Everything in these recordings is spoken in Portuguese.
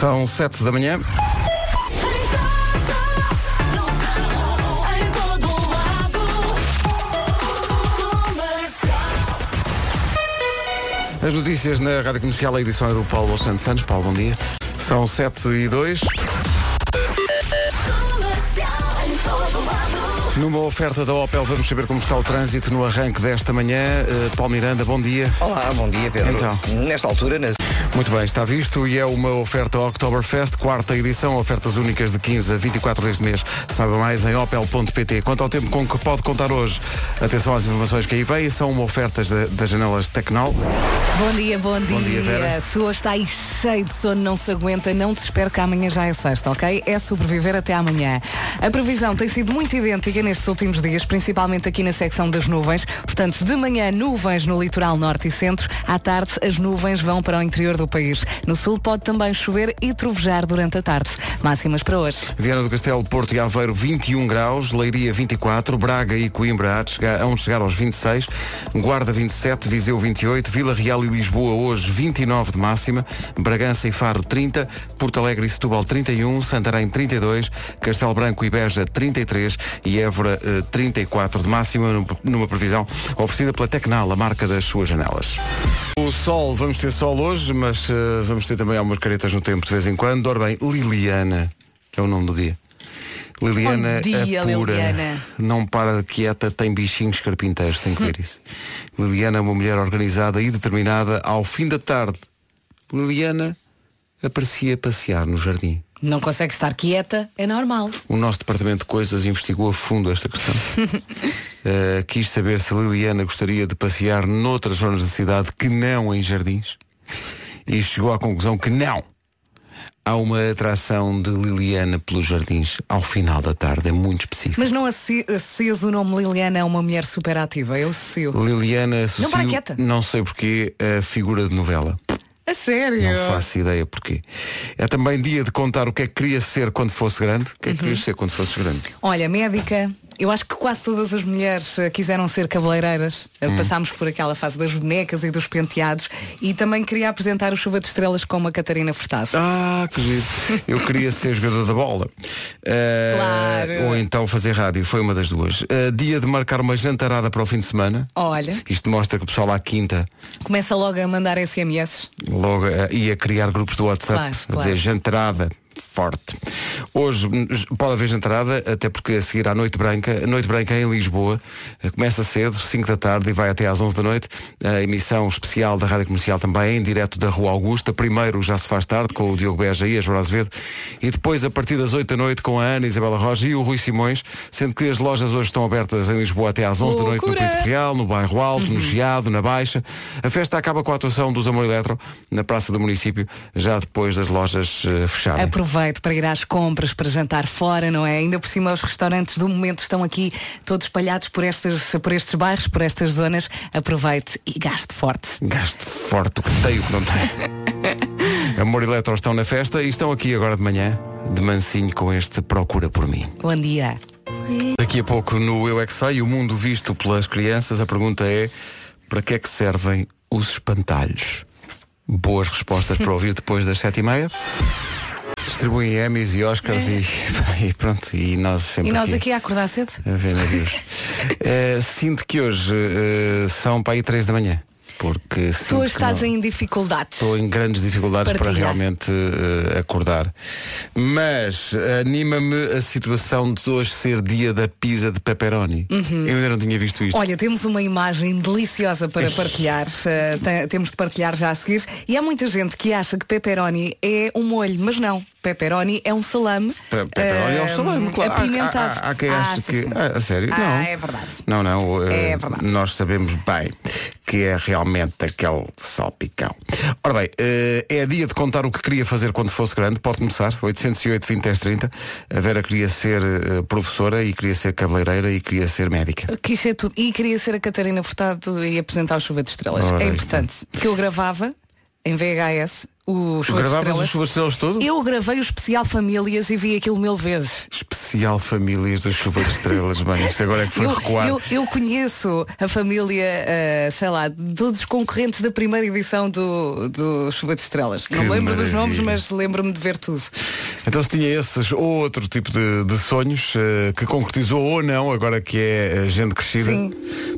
São sete da manhã. As notícias na Rádio Comercial, a edição é do Paulo Santos Santos. Paulo, bom dia. São 7 e 2. Numa oferta da Opel, vamos saber como está o trânsito no arranque desta manhã. Uh, Paulo Miranda, bom dia. Olá, bom dia, Pedro. Então. Nesta altura, nas... Muito bem, está visto e é uma oferta Oktoberfest, quarta edição, ofertas únicas de 15 a 24 deste mês. Saiba mais em opel.pt. Quanto ao tempo com que pode contar hoje, atenção às informações que aí vêm, são uma ofertas da- das janelas Tecnal. Bom dia, bom dia. Bom dia, Vera. Se hoje está aí cheio de sono, não se aguenta, não se espere que amanhã já é sexta, ok? É sobreviver até amanhã. A previsão tem sido muito idêntica nestes últimos dias, principalmente aqui na secção das nuvens. Portanto, de manhã, nuvens no litoral norte e centro. À tarde, as nuvens vão para o interior do país. No sul pode também chover e trovejar durante a tarde. Máximas para hoje. Viana do Castelo, Porto e Aveiro 21 graus, Leiria 24, Braga e Coimbra há de chegar, hão de chegar aos 26, Guarda 27, Viseu 28, Vila Real e Lisboa hoje 29 de máxima, Bragança e Faro 30, Porto Alegre e Setúbal 31, Santarém 32, Castelo Branco e Beja 33 e Évora eh, 34 de máxima num- numa previsão oferecida pela Tecnal, a marca das suas janelas. O sol, vamos ter sol hoje, mas eh, vamos ter também algumas caretas no tempo de vez em quando. Ora bem, Liliana, que é o nome do dia. Liliana dia, a pura, Liliana. não para de quieta, tem bichinhos carpinteiros, tem que Hum. ver isso. Liliana é uma mulher organizada e determinada. Ao fim da tarde, Liliana aparecia passear no jardim. Não consegue estar quieta, é normal. O nosso departamento de coisas investigou a fundo esta questão. Uh, quis saber se Liliana gostaria de passear noutras zonas da cidade que não em jardins. E chegou à conclusão que não. Há uma atração de Liliana pelos jardins ao final da tarde, é muito específico. Mas não associ- associas o nome Liliana a uma mulher super ativa? Eu associo. Liliana Não para associo, quieta. não sei porquê, a figura de novela. A sério? Não faço ideia porquê. É também dia de contar o que é que queria ser quando fosse grande. O que é que Uhum. querias ser quando fosses grande? Olha, médica, eu acho que quase todas as mulheres eh, quiseram ser cabeleireiras. Eh, Hum. Passámos por aquela fase das bonecas e dos penteados e também queria apresentar o Chuva de Estrelas como a Catarina Furtado. Ah, que giro. Eu queria ser jogador da bola. Eh, Claro. Ou então fazer rádio, foi uma das duas. Eh, dia de marcar uma jantarada para o fim de semana. Olha, Isto mostra que o pessoal à quinta começa logo a mandar SMS. logo eh, ia criar grupos do WhatsApp Claro, a claro. dizer jantarada forte. Hoje pode haver jantarada, até porque a seguir à Noite Branca, a Noite Branca em Lisboa, eh, começa cedo, 5 da tarde e vai até às 11 da noite. A emissão especial da Rádio Comercial também, em direto da Rua Augusta. Primeiro já se faz tarde com o Diogo Beja e a Joana Azevedo. E depois a partir das 8 da noite com a Ana Isabela Roja e o Rui Simões, sendo que as lojas hoje estão abertas em Lisboa até às 11 da noite no! Príncipe Real, no Bairro Alto, no Geado, na Baixa. A festa acaba com a atuação dos Amor Eletro na Praça do Município, já depois das lojas eh, fecharem. Para ir às compras, para jantar fora, não é? Ainda por cima os restaurantes do momento estão aqui todos espalhados por estes, por estes bairros, por estas zonas. Aproveite e gaste forte. Gaste forte o que tem, o que não tem. Amor Eletro estão na festa e estão aqui agora de manhã, de mansinho com este Procura por mim. Bom dia. Daqui a pouco no Eu é que Sei, o mundo visto pelas crianças, a pergunta é para que é que servem os espantalhos? Boas respostas para ouvir depois das sete e meia. Distribuem Emmys e Oscars e, e pronto, e nós sempre E nós aqui a acordar cedo? a ver navios. Eh, sinto que hoje eh, são para aí três da manhã. Porque Tu estás não- em dificuldades. Estou em grandes dificuldades para Partilha. realmente eh, acordar. Mas anima-me a situação de hoje ser dia da pizza de pepperoni. Eu ainda não tinha visto isto. Uhum. Olha, temos uma imagem deliciosa para partilhar. Uh, te- temos de partilhar já a seguir. E há muita gente que acha que pepperoni é um molho, mas não. Pepperoni é um salame. Pe- Pepperoni é um uh, salame, claro. Há- Apimentado. Há, há, há quem Ah, ache sim, que. sim. Ah, a sério? Ah, não. é verdade. Não, não. eh, É verdade. Nós sabemos bem que é realmente aquele salpicão. Ora bem, eh, é dia de contar o que queria fazer quando fosse grande. Pode começar. 808 20 10 30. A Vera queria ser eh, professora e queria ser cabeleireira e queria ser médica. Quis ser tudo. E queria ser a Catarina Furtado e apresentar o Chuva de Estrelas. Ora, é importante. Que eu gravava em VHS o Show de Gravavas Chuvas de Estrelas todo? Eu gravei o especial Famílias e vi aquilo mil vezes. Especial Famílias da Chuva de Estrelas, bem, isto agora é que foi Eu, recuar. eu, eu conheço a família, eh, sei lá, todos os concorrentes da primeira edição do, do Chuva de Estrelas. Não Que me lembro dos maravilha. nomes, mas lembro-me de ver tudo. Então se tinha esses ou outro tipo de, de sonhos eh, que concretizou ou não, agora que é eh, gente crescida, Sim.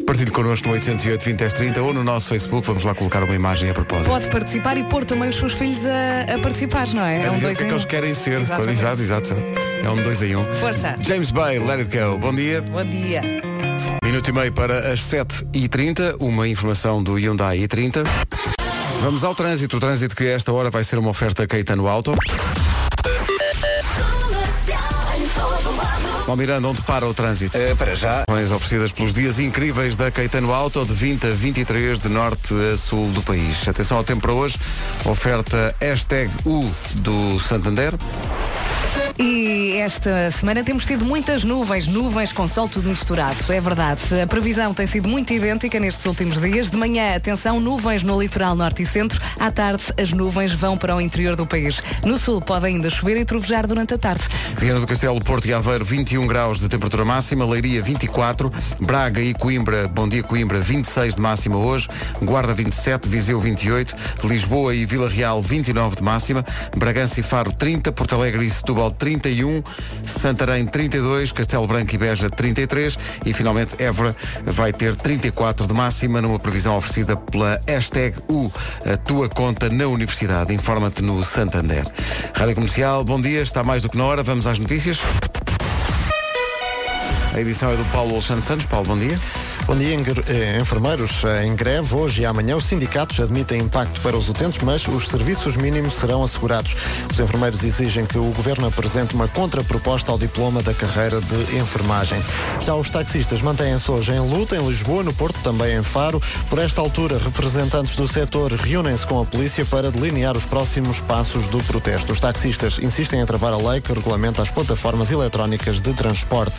partilhe connosco no 808 20 10 30 ou no nosso Facebook, vamos lá colocar uma imagem a propósito. Pode participar e pôr também os seus filhos a, a participar, não é? É um dizer dois que é em que um. eles querem ser. Exatamente. Exato, exato, exato. É um dois em um. Força. James Bay, Let It Go. Bom dia. Bom dia. Minuto e meio para as 7h30, uma informação do Hyundai i30. Vamos ao trânsito. O trânsito que a esta hora vai ser uma oferta Caetano Auto. Bom, Miranda, onde para o trânsito? Eh, para já, Informações oferecidas pelos dias incríveis da Caetano Auto de 20 a 23 de norte a sul do país. Atenção ao tempo para hoje. Oferta hashtag U do Santander. E esta semana temos tido muitas nuvens, nuvens com sol tudo misturado, é verdade. A previsão tem sido muito idêntica nestes últimos dias. De manhã, atenção, nuvens no litoral norte e centro. À tarde, as nuvens vão para o interior do país. No sul pode ainda chover e trovejar durante a tarde. Viana do Castelo, Porto e Aveiro, 21 graus de temperatura máxima, Leiria 24, Braga e Coimbra, Bom Dia Coimbra, 26 de máxima hoje, Guarda 27, Viseu 28, Lisboa e Vila Real 29 de máxima, Bragança e Faro 30, Porto Alegre e Setúbal 31, Santarém 32, Castelo Branco e Beja 33 e finalmente Évora vai ter 34 de máxima numa previsão oferecida pela hashtag U, a tua conta na universidade. Informa-te no Santander. Rádio Comercial, bom dia, está mais do que na hora, vamos às notícias. A edição é do Paulo Alexandre Santos. Paulo, bom dia. Bom dia, eh, enfermeiros eh, em greve hoje e amanhã. Os sindicatos admitem impacto para os utentes, mas os serviços mínimos serão assegurados. Os enfermeiros exigem que o governo apresente uma contraproposta ao diploma da carreira de enfermagem. Já os taxistas mantêm-se hoje em luta em Lisboa, no Porto, também em Faro. Por esta altura, representantes do setor reúnem-se com a polícia para delinear os próximos passos do protesto. Os taxistas insistem em travar a lei que regulamenta as plataformas eletrónicas de transporte.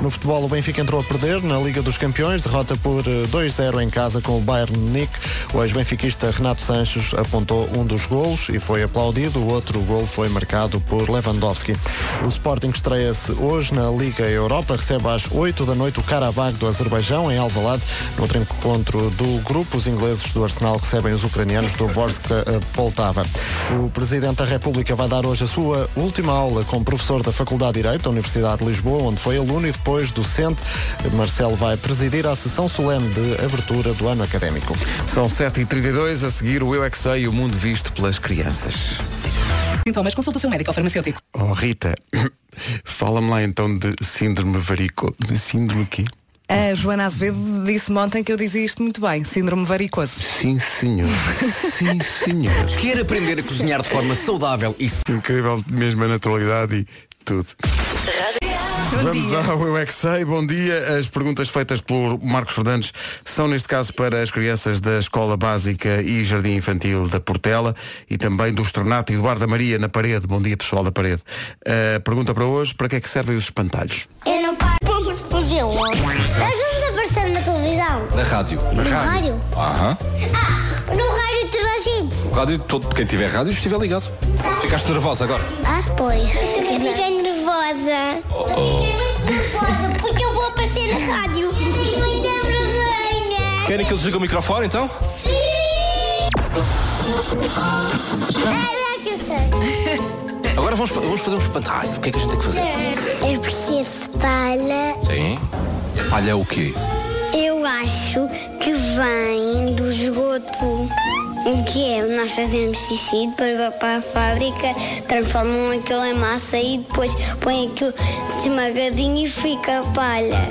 No futebol, o Benfica entrou a perder na Liga dos Campeões, derrota por eh, 2-0 em casa com o Bayern Munique. O ex-benfiquista Renato Sanches apontou um dos golos e foi aplaudido. O outro gol foi marcado por Lewandowski. O Sporting estreia-se hoje na Liga Europa, recebe às 8 da noite o Karabakh do Azerbaijão em Alvalade. No outro encontro do grupo, os ingleses do Arsenal recebem os ucranianos do Vorska eh, Poltava. O Presidente da República vai dar hoje a sua última aula como professor da Faculdade de Direito da Universidade de Lisboa, onde foi aluno e depois docente. Marcelo vai presidir a sessão solene de abertura do ano académico. São 7h32, a seguir o Eu é que Sei e o mundo visto pelas crianças. Sintomas, consulta o seu médico ou farmacêutico. Oh, Rita, fala-me lá então de síndrome varicoso. Síndrome quê? A Joana Azevedo disse-me ontem que eu dizia isto muito bem, síndrome varicoso. Sim, senhor. Sim, senhor. Quer aprender a cozinhar de forma saudável e Incrível, mesmo a naturalidade e tudo. Vamos ao Eu é que Sei. Bom dia. As perguntas feitas pelo Marcos Fernandes são, neste caso, para as crianças da Escola Básica e Jardim Infantil da Portela e também do Estornato Eduardo Maria na parede. Bom dia, pessoal da parede. A pergunta para hoje, para que é que servem os espantalhos? Eu não paro. Vamos fazer um. Nós vamos aparecer na televisão. na rádio. No rádio? Aham. Ah, no rádio toda a gente. O rádio, todo, quem tiver rádio, estiver ligado. Ficaste nervosa agora. Ah, pois. Eu fiquei nervosa. Fiquei muito nervosa porque eu vou aparecer na rádio. Fiquei muita vergonha. Querem que eu desligue o microfone então? Sim! Ah, que eu sei. Agora vamos, vamos fazer um espantalho. O que é que a gente tem que fazer? É preciso palha. Sim. Palha é o quê? Eu acho que vem do esgoto. O que é? Nós fazemos xixi, depois vai para a fábrica, transformam aquilo em massa e depois põem aquilo esmagadinho e fica a palha.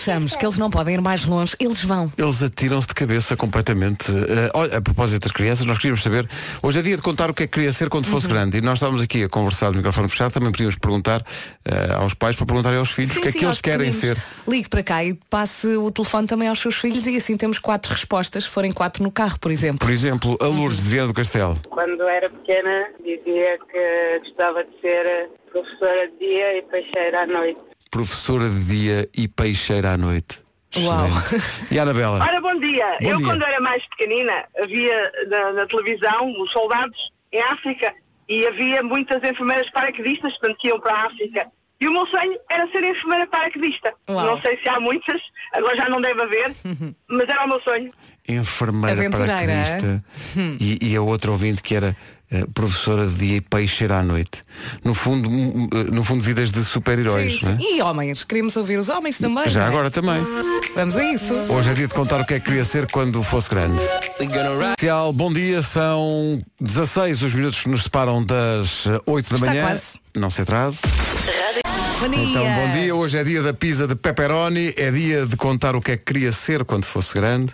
Achamos que eles não podem ir mais longe, eles vão. Eles atiram-se de cabeça completamente. Olha, a propósito das crianças, nós queríamos saber. Hoje é dia de contar o que é que queria ser quando fosse Uhum. grande. E nós estávamos aqui a conversar de microfone fechado. Também podíamos perguntar eh, aos pais para perguntarem aos filhos o que é Sim, que sim, eles querem ser. Ligue para cá e passe o telefone também aos seus filhos e assim temos quatro respostas, se forem quatro no carro, por exemplo. Por exemplo, a Lourdes de Viana do Castelo. Quando era pequena, dizia que gostava de ser professora de dia e peixeira à noite. Professora de dia e peixeira à noite. Uau. Excelente. E a Anabela? Ora, bom dia. Bom eu, dia. quando era mais pequenina, havia na, na televisão os soldados em África e havia muitas enfermeiras paraquedistas, portanto, que iam para a África. E o meu sonho era ser enfermeira paraquedista. Uau. Não sei se há muitas, agora já não deve haver, mas era o meu sonho. Enfermeira Aventureira, paraquedista e, e a outra ouvinte que era professora de dia e peixeira à noite. No fundo, hum, eh, no fundo vidas de super-heróis. É? E homens, queremos ouvir os homens também. Já é? agora também. Vamos a isso. Hoje é dia de contar o que é que queria ser quando fosse grande. Comercial, bom dia, são 16 os minutos que nos separam das eh, 8 da Está manhã. quase. Não se atrase. Bom dia. Então, bom dia. Hoje é dia da pizza de pepperoni. É dia de contar o que é que queria ser quando fosse grande.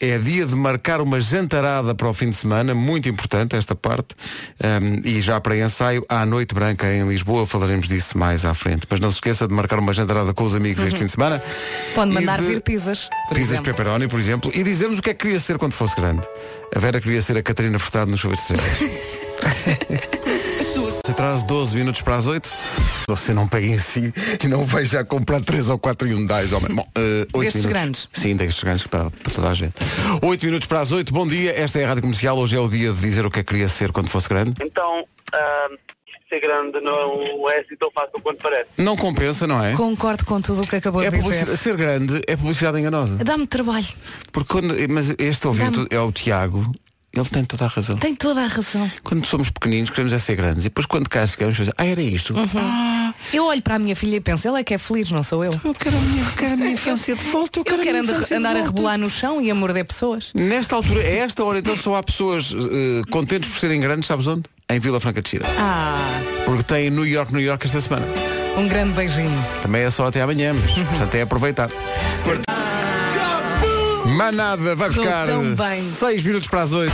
É dia de marcar uma jantarada para o fim de semana. Muito importante esta parte. Um, e já para ensaio, à Noite Branca em Lisboa. Falaremos disso mais à frente. Mas não se esqueça de marcar uma jantarada com os amigos este fim de semana. Pode mandar de- vir pizzas. Pizzas de pepperoni, por exemplo. E dizer-nos o que é que queria ser quando fosse grande. A Vera queria ser a Catarina Furtado no Chuva de Estrelas. Se atrase 12 minutos para as 8. Você não pega em si e não vai já comprar 3 ou 4 Hyundais. Homem. Bom, oito Destes minutos. grandes. Sim, destes grandes para, para toda a gente. 8 minutos para as 8. Bom dia, esta é a Rádio Comercial. Hoje é o dia de dizer o que é que queria ser quando fosse grande. Então, ser grande não é assim tão fácil quanto parece. Não compensa, não é? Concordo com tudo o que acabou É de dizer. ser grande é publicidade enganosa. Dá-me trabalho. Porque quando, mas este ouvinte é o Tiago, ele tem toda a razão. Tem toda a razão. Quando somos pequeninos queremos é ser grandes. E depois quando cá chegamos, pensamos, ah, era isto. Ah, Eu olho para a minha filha e penso, ela é que é feliz, não sou eu. eu quero a minha, quero a minha infância de volta. Eu Eu quero, quero a minha andar, andar a rebolar no chão e a morder pessoas. Nesta altura, a esta hora então só há pessoas eh, contentes por serem grandes, sabes onde? Em Vila Franca de Xira. Ah, Porque tem New York, New York esta semana. um grande beijinho. Também é só até amanhã, mas portanto é aproveitar. Manada vai buscar tão bem. 6 minutos para as 8.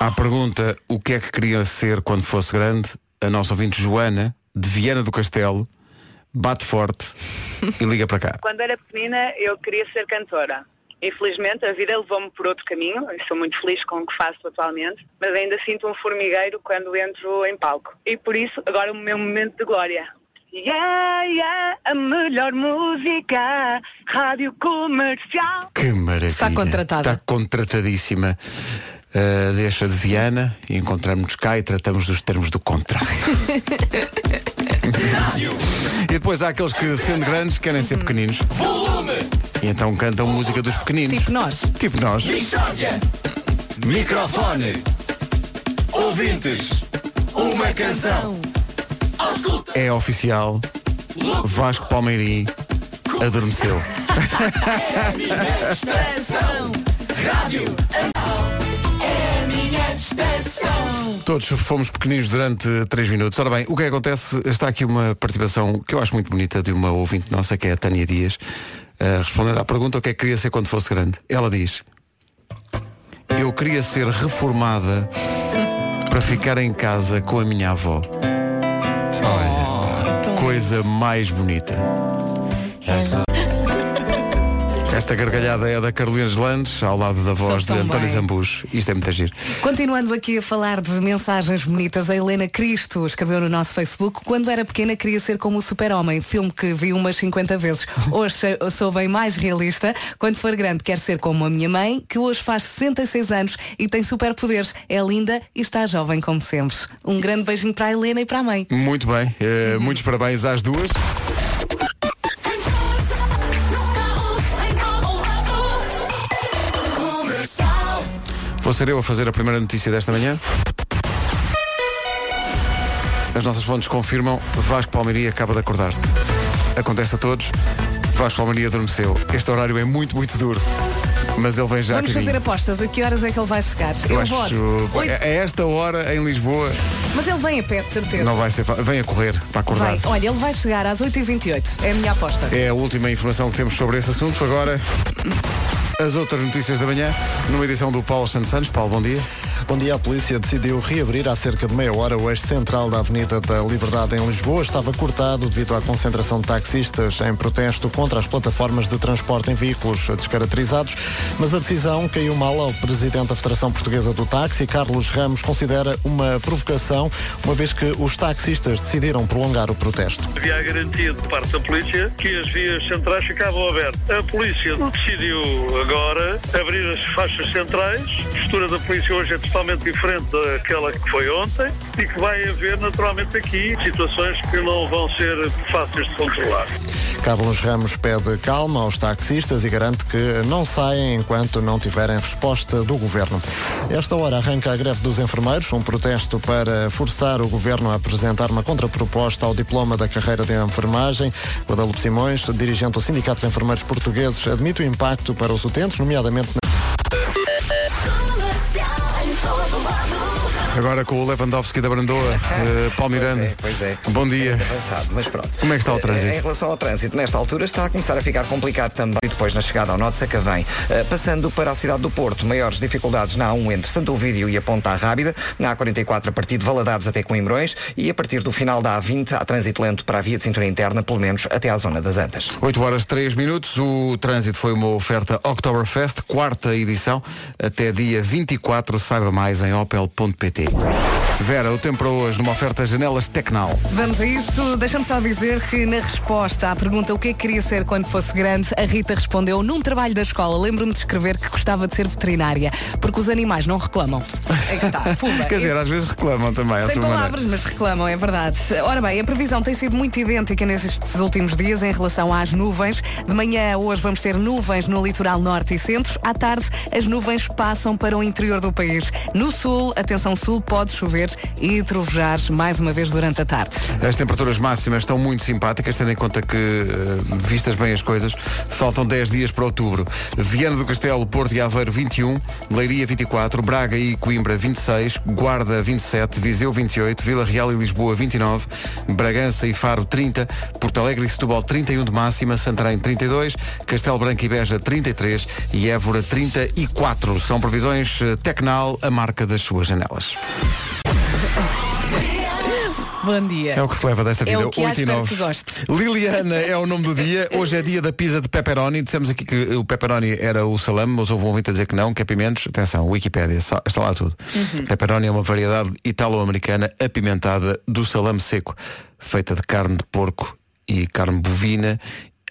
À pergunta o que é que queria ser quando fosse grande, a nossa ouvinte Joana, de Viana do Castelo, bate forte e liga para cá. Quando era pequenina, eu queria ser cantora. Infelizmente, a vida levou-me por outro caminho. Eu sou muito feliz com o que faço atualmente, mas ainda sinto um formigueiro quando entro em palco. E por isso, agora o meu momento de glória. Yeah, yeah, a melhor música, rádio comercial. Que maravilha. Está contratada. Está contratadíssima. Uh, deixa de Viana e encontramos-nos cá e tratamos dos termos do contrato. e depois há aqueles que, sendo grandes, querem ser pequeninos. E então cantam música dos pequeninos. Tipo nós. Tipo nós. Microfone. Ouvintes. Uma canção. É oficial. Vasco Palmeirim adormeceu. Todos fomos pequeninos durante 3 minutos. Ora bem, o que acontece? Está aqui uma participação que eu acho muito bonita de uma ouvinte nossa, que é a Tânia Dias, eh, respondendo à pergunta o que é que queria ser quando fosse grande. Ela diz, eu queria ser reformada para ficar em casa com a minha avó. Olha, coisa mais bonita. Esta gargalhada é da Carolina Landes, ao lado da voz de António bem. Zambujo. Isto é muito giro. Continuando aqui a falar de mensagens bonitas, a Helena Cristo escreveu no nosso Facebook quando era pequena queria ser como o super-homem, filme que vi umas 50 vezes. Hoje sou- bem mais realista. Quando for grande quero ser como a minha mãe, que hoje faz 66 anos e tem superpoderes. É linda e está jovem como sempre. Um grande beijinho para a Helena e para a mãe. Muito bem. eh, Muitos parabéns às duas. Vou ser eu a fazer a primeira notícia desta manhã. As nossas fontes confirmam Vasco Palmeiria acaba de acordar. Acontece a todos. Vasco Palmeiria adormeceu. Este horário é muito, muito duro. Mas ele vem já Vamos fazer apostas. A que horas é que ele vai chegar? Eu voto. acho. Oito. A esta hora em Lisboa Mas ele vem a pé, de certeza. não vai ser fácil. Vem a correr para acordar. Vai. Olha, ele vai chegar às 8h28. É a minha aposta. É a última informação que temos sobre esse assunto. Agora, as outras notícias da manhã, numa edição do Paulo Santos Santos. Paulo, bom dia. Bom dia. A polícia decidiu reabrir há cerca de meia hora o eixo central da Avenida da Liberdade em Lisboa. Estava cortado devido à concentração de taxistas em protesto contra as plataformas de transporte em veículos descaracterizados. Mas a decisão caiu mal ao presidente da Federação Portuguesa do Táxi, Carlos Ramos, considera uma provocação, uma vez que os taxistas decidiram prolongar o protesto. Havia a garantia de parte da polícia que as vias centrais ficavam abertas. A polícia decidiu agora abrir as faixas centrais. A postura da polícia hoje é totalmente diferente daquela que foi ontem e que vai haver naturalmente aqui situações que não vão ser fáceis de controlar. Carlos Ramos pede calma aos taxistas e garante que não saem enquanto não tiverem resposta do governo. Esta hora arranca a greve dos enfermeiros, um protesto para forçar o governo a apresentar uma contraproposta ao diploma da carreira de enfermagem. Guadalupe Simões, dirigente do Sindicato dos Enfermeiros Portugueses, admite o impacto para os utentes, nomeadamente Agora com o Lewandowski da Brandoa, uh, Paulo Miranda. Pois é, pois é. Bom dia. É avançado, mas pronto. Como é que está o trânsito? Em relação ao trânsito, nesta altura está a começar a ficar complicado também depois na chegada ao Norte Sacavém. Uh, passando para a cidade do Porto, maiores dificuldades na A1 entre Santo Ovídio e a Ponta Rábida, na A44 a partir de Valadares até Coimbrões e a partir do final da A20 há trânsito lento para a via de cintura interna, pelo menos até à zona das Antas. 8 horas 3 minutos, o trânsito foi uma oferta Oktoberfest, quarta edição, até dia 24, saiba mais em opel.pt. Vera, o tempo para hoje numa oferta janelas Tecnal. Vamos a isso. Deixa-me só dizer que na resposta à pergunta o que é que queria ser quando fosse grande, a Rita respondeu num trabalho da escola. Lembro-me de escrever que gostava de ser veterinária, porque os animais não reclamam. Aí está, pumba. Quer dizer, às vezes reclamam também. Sem sua maneira. palavras, mas reclamam, é verdade. Ora bem, a previsão tem sido muito idêntica nestes últimos dias em relação às nuvens. De manhã, hoje, vamos ter nuvens no litoral norte e centro. À tarde, as nuvens passam para o interior do país. No sul, atenção sul, pode chover e trovejar mais uma vez durante a tarde. As temperaturas máximas estão muito simpáticas, tendo em conta que, eh, vistas bem as coisas, faltam 10 dias para outubro. Viana do Castelo, Porto e Aveiro 21, Leiria 24, Braga e Coimbra 26, Guarda 27, Viseu 28, Vila Real e Lisboa 29, Bragança e Faro 30, Porto Alegre e Setúbal 31 de máxima, Santarém 32, Castelo Branco e Beja 33 e Évora 34. São previsões eh, Tecnal, a marca das suas janelas. Bom dia. É o que se leva desta É vida. o que há, 8 e espero 9. que. Liliana é o nome do dia. Hoje é dia da pizza de pepperoni. Dissemos aqui que o pepperoni era o salame, mas houve um ouvinte a dizer que não, que é pimentos. Atenção, Wikipédia, só- está lá tudo. Uhum. Pepperoni é uma variedade italo-americana apimentada do salame seco, feita de carne de porco e carne bovina.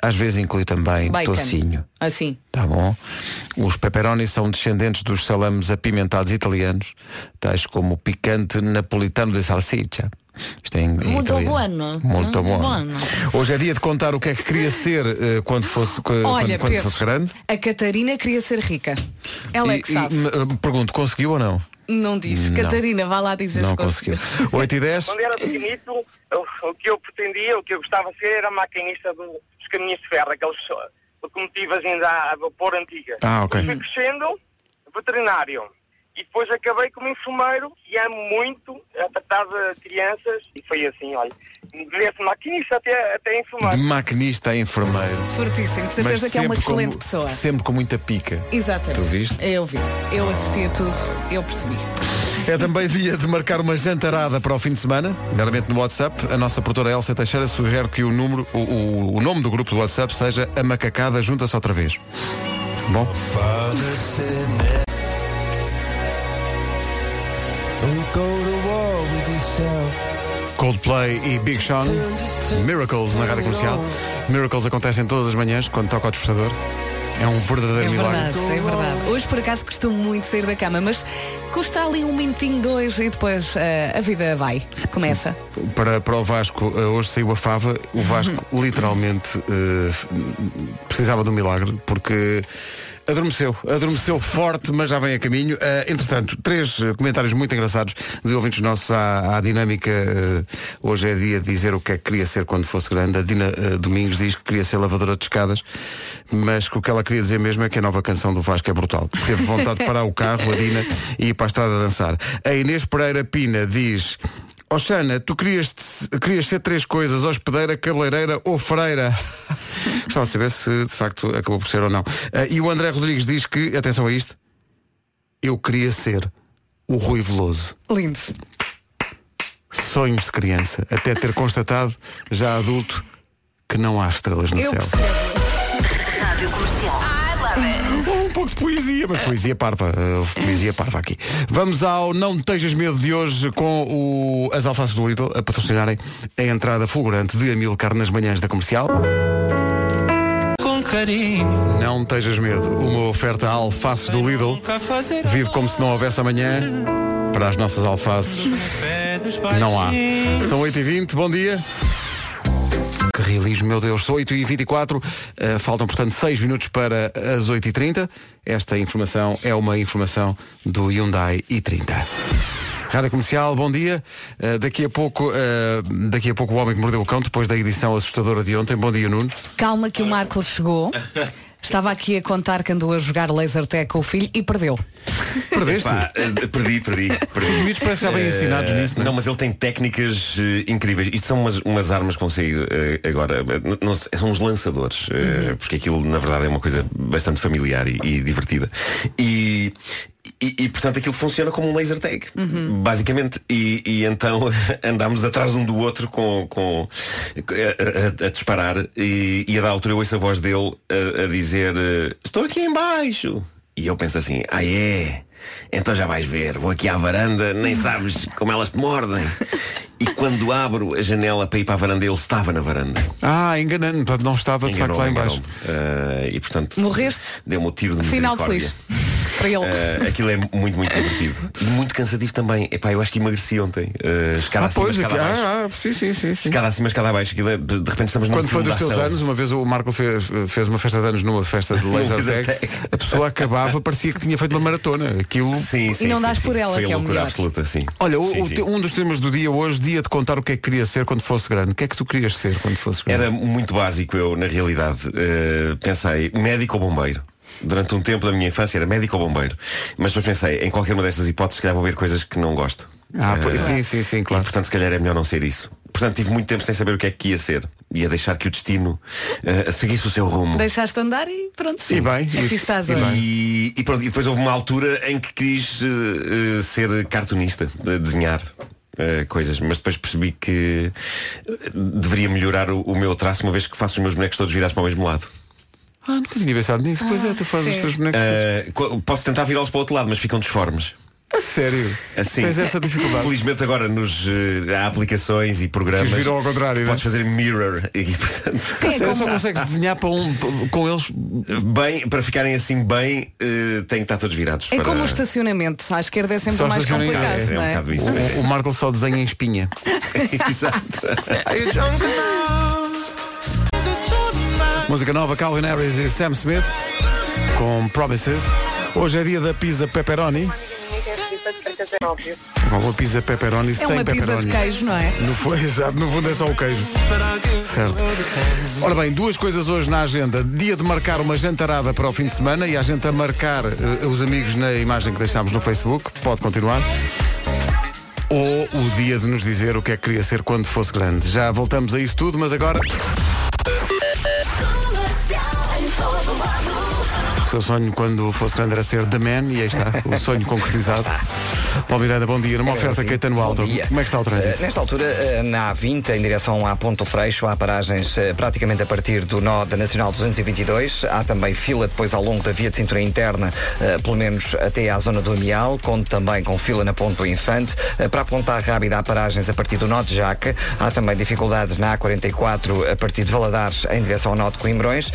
Às vezes inclui também Bacon. tocinho. Assim. Tá bom. Os pepperoni são descendentes dos salames apimentados italianos, tais como o picante napolitano de salsicha. Isto é em, em Muito italiano. bueno. Muito bom. bueno. Hoje é dia de contar o que é que queria ser eh, quando fosse, quando, Olha, quando Pedro, fosse grande. a Catarina queria ser rica. Ela é E- que e, sabe. me- eh, pergunto, conseguiu ou não? Não diz. Não. Catarina, vá lá dizer não se conseguiu. conseguiu. 8 e 10. Quando era pequenito, o, o que eu pretendia, o que eu gostava de ser era maquinista do- dos caminhões de ferro, aqueles uh, locomotivas ainda a vapor antigas. Ah, ok. Fui crescendo, veterinário. E depois acabei como enfermeiro e amo muito a tratar de crianças. E foi assim, olha, desde maquinista até, até De enfermeiro. maquinista a enfermeiro. Fortíssimo. De certeza Mas que é uma sempre com- excelente pessoa. Sempre com muita pica. Exatamente. Tu viste? Eu vi. Eu assisti a tudo. Eu percebi. É também dia de marcar uma jantarada para o fim de semana, meramente no WhatsApp. A nossa produtora Elsa Teixeira sugere que o número, o, o- o nome do grupo do WhatsApp seja A Macacada Junta-se outra vez. Bom? Coldplay e Big Sean Miracles na rádio comercial Miracles acontecem todas as manhãs quando toca o despertador É um verdadeiro É milagre verdade, é verdade. Hoje por acaso costumo muito sair da cama, mas custa ali um minutinho, dois e depois eh, a vida vai. Começa. para, para o Vasco, eh, hoje saiu a fava, o Vasco literalmente eh, precisava de um milagre, porque adormeceu, adormeceu forte, mas já vem a caminho. Eh, entretanto, três eh, comentários muito engraçados de ouvintes nossos à, à dinâmica. eh, hoje é dia de dizer o que é que queria ser quando fosse grande. A Dina Domingos diz que queria ser lavadora de escadas, mas que o que ela queria dizer mesmo é que a nova canção do Vasco é brutal. Teve vontade de parar o carro, a Dina, e ir para a estrada a dançar. A Inês Pereira Pina diz. Oxana, tu querias, querias ser três coisas, hospedeira, cabeleireira ou freira. Gostava de saber se de facto acabou por ser ou não. Ah, e o André Rodrigues diz que, atenção a isto, eu queria ser o Rui Veloso. Lindo. Sonhos de criança, até ter constatado, já adulto, que não há estrelas no Eu céu. percebo. Um pouco de poesia, mas poesia parva. houve poesia parva aqui. Vamos ao Não Tejas Medo de hoje com o, as alfaces do Lidl a patrocinarem a entrada fulgurante de Amilcar nas manhãs da comercial. Com carinho. Não tejas medo. Uma oferta a alfaces do Lidl. Vive como se não houvesse amanhã. Para as nossas alfaces. Não há. São 8h20, bom dia. Realismo, meu Deus, são 8h24, eh, faltam portanto 6 minutos para as 8h30. Esta informação é uma informação do Hyundai i30. Rádio Comercial, bom dia. Eh, daqui, a pouco, eh, daqui a pouco o Homem que Mordeu o Cão, depois da edição assustadora de ontem. Bom dia, Nuno. Calma que o Marco chegou. Estava aqui a contar que andou a jogar laser tag com o filho e perdeu. Perdeste? Pá, eh, perdi, perdi, perdi. Os miúdos parece que já bem ensinados Eh, nisso, não é? Não, mas ele tem técnicas eh, incríveis. Isto são umas, umas armas que vão sair eh, agora. Não sei, são uns lançadores. eh, Porque aquilo, na verdade, é uma coisa bastante familiar e, e divertida. E, e, e, portanto aquilo funciona como um laser tag, basicamente. E, e então andámos atrás um do outro com, com a, a- a disparar e, e a da altura eu ouço a voz dele a, a dizer eh, estou aqui em baixo. E eu penso assim, ah é? Então já vais ver, vou aqui à varanda, nem sabes como elas te mordem. E quando abro a janela para ir para a varanda, ele estava na varanda. Ah, enganando, portanto não estava de facto lá em Enganou-me, baixo. enganou-me. Eh, e portanto Morreste? deu-me o tiro de Final misericórdia. feliz. Para ele. Eh, aquilo é muito, muito divertido. E muito cansativo também. Epá, eu acho que emagreci ontem. Eh, escada Ah, acima, pois, escada aqui- abaixo. ah, ah, sim, sim, sim, sim. Escada acima, escada abaixo. Aquilo é- de de repente estamos Quando foi dos teus ação. anos, uma vez o Marco fez, fez uma festa de anos numa festa de laser tag, a pessoa acabava, parecia que tinha feito uma maratona. Aquilo. Sim, sim, não sim, dás sim. por ela, Foi que é o loucura melhor. absoluta, sim. Olha, o- Sim, o sim. te- um dos temas do dia hoje, dia de contar o que é que querias ser quando fosse grande. O que é que tu querias ser quando fosse grande? Era muito básico eu, na realidade. Eh, pensei, médico ou bombeiro? Durante um tempo da minha infância era médico ou bombeiro. Mas depois pensei, em qualquer uma destas hipóteses, se calhar vou ver coisas que não gosto. Ah, Eh, pois, sim, sim, sim, claro. E, portanto, se calhar é melhor não ser isso. Portanto, tive muito tempo sem saber o que é que ia ser. Ia deixar que o destino eh, seguisse o seu rumo. Deixaste andar e pronto. E bem, e- Aqui estás e hoje. bem. E, e pronto, e depois houve uma altura em que quis eh, eh, ser cartunista, de desenhar eh, coisas, mas depois percebi que eh, deveria melhorar o, o meu traço uma vez que faço os meus bonecos todos virados para o mesmo lado. Ah, nunca tinha pensado nisso. pois é, tu fazes os teus bonecos. Co- posso tentar virá-los para o outro lado, mas ficam disformes. A sério? Assim, Tens essa dificuldade? Felizmente agora nos eh, há aplicações e programas Que os viram ao contrário, podes não é? fazer mirror e portanto A sério, só consegues desenhar para um, com eles. bem para ficarem assim bem eh, têm que estar todos virados É para... como o estacionamento. À esquerda é sempre Só mais estacionam em complicado, é não um é? bocado isso. O, o Marco só desenha em espinha. Exato. Música nova, Calvin Harris e Sam Smith, com Promises. Hoje é dia da pizza pepperoni. Uma pizza pepperoni É sem uma pizza pepperoni. de queijo, não é? No, fu- exato, no fundo é só o queijo. Certo. Ora bem, duas coisas hoje na agenda. Dia de marcar uma jantarada para o fim de semana e a gente a marcar eh, os amigos na imagem que deixámos no Facebook. Pode continuar. Ou o dia de nos dizer o que é que queria ser quando fosse grande. Já voltamos a isso tudo, mas agora. Seu sonho quando fosse grande era ser The Man e aí está, o sonho concretizado. Paulo Miranda, bom dia. Numa oferta Sim, Caetano Alto. dia. Como é que está o trânsito? Eh, nesta altura, eh, na A20, em direção à Ponto Freixo, há paragens eh, praticamente a partir do nó da Nacional 222. Há também fila depois ao longo da via de cintura interna, pelo menos até à zona do Amial, conto também com fila na Ponto Infante. Para apontar rápida, há paragens a partir do nó de Jaca. Há também dificuldades na A44 a partir de Valadares em direção ao nó de Coimbrões.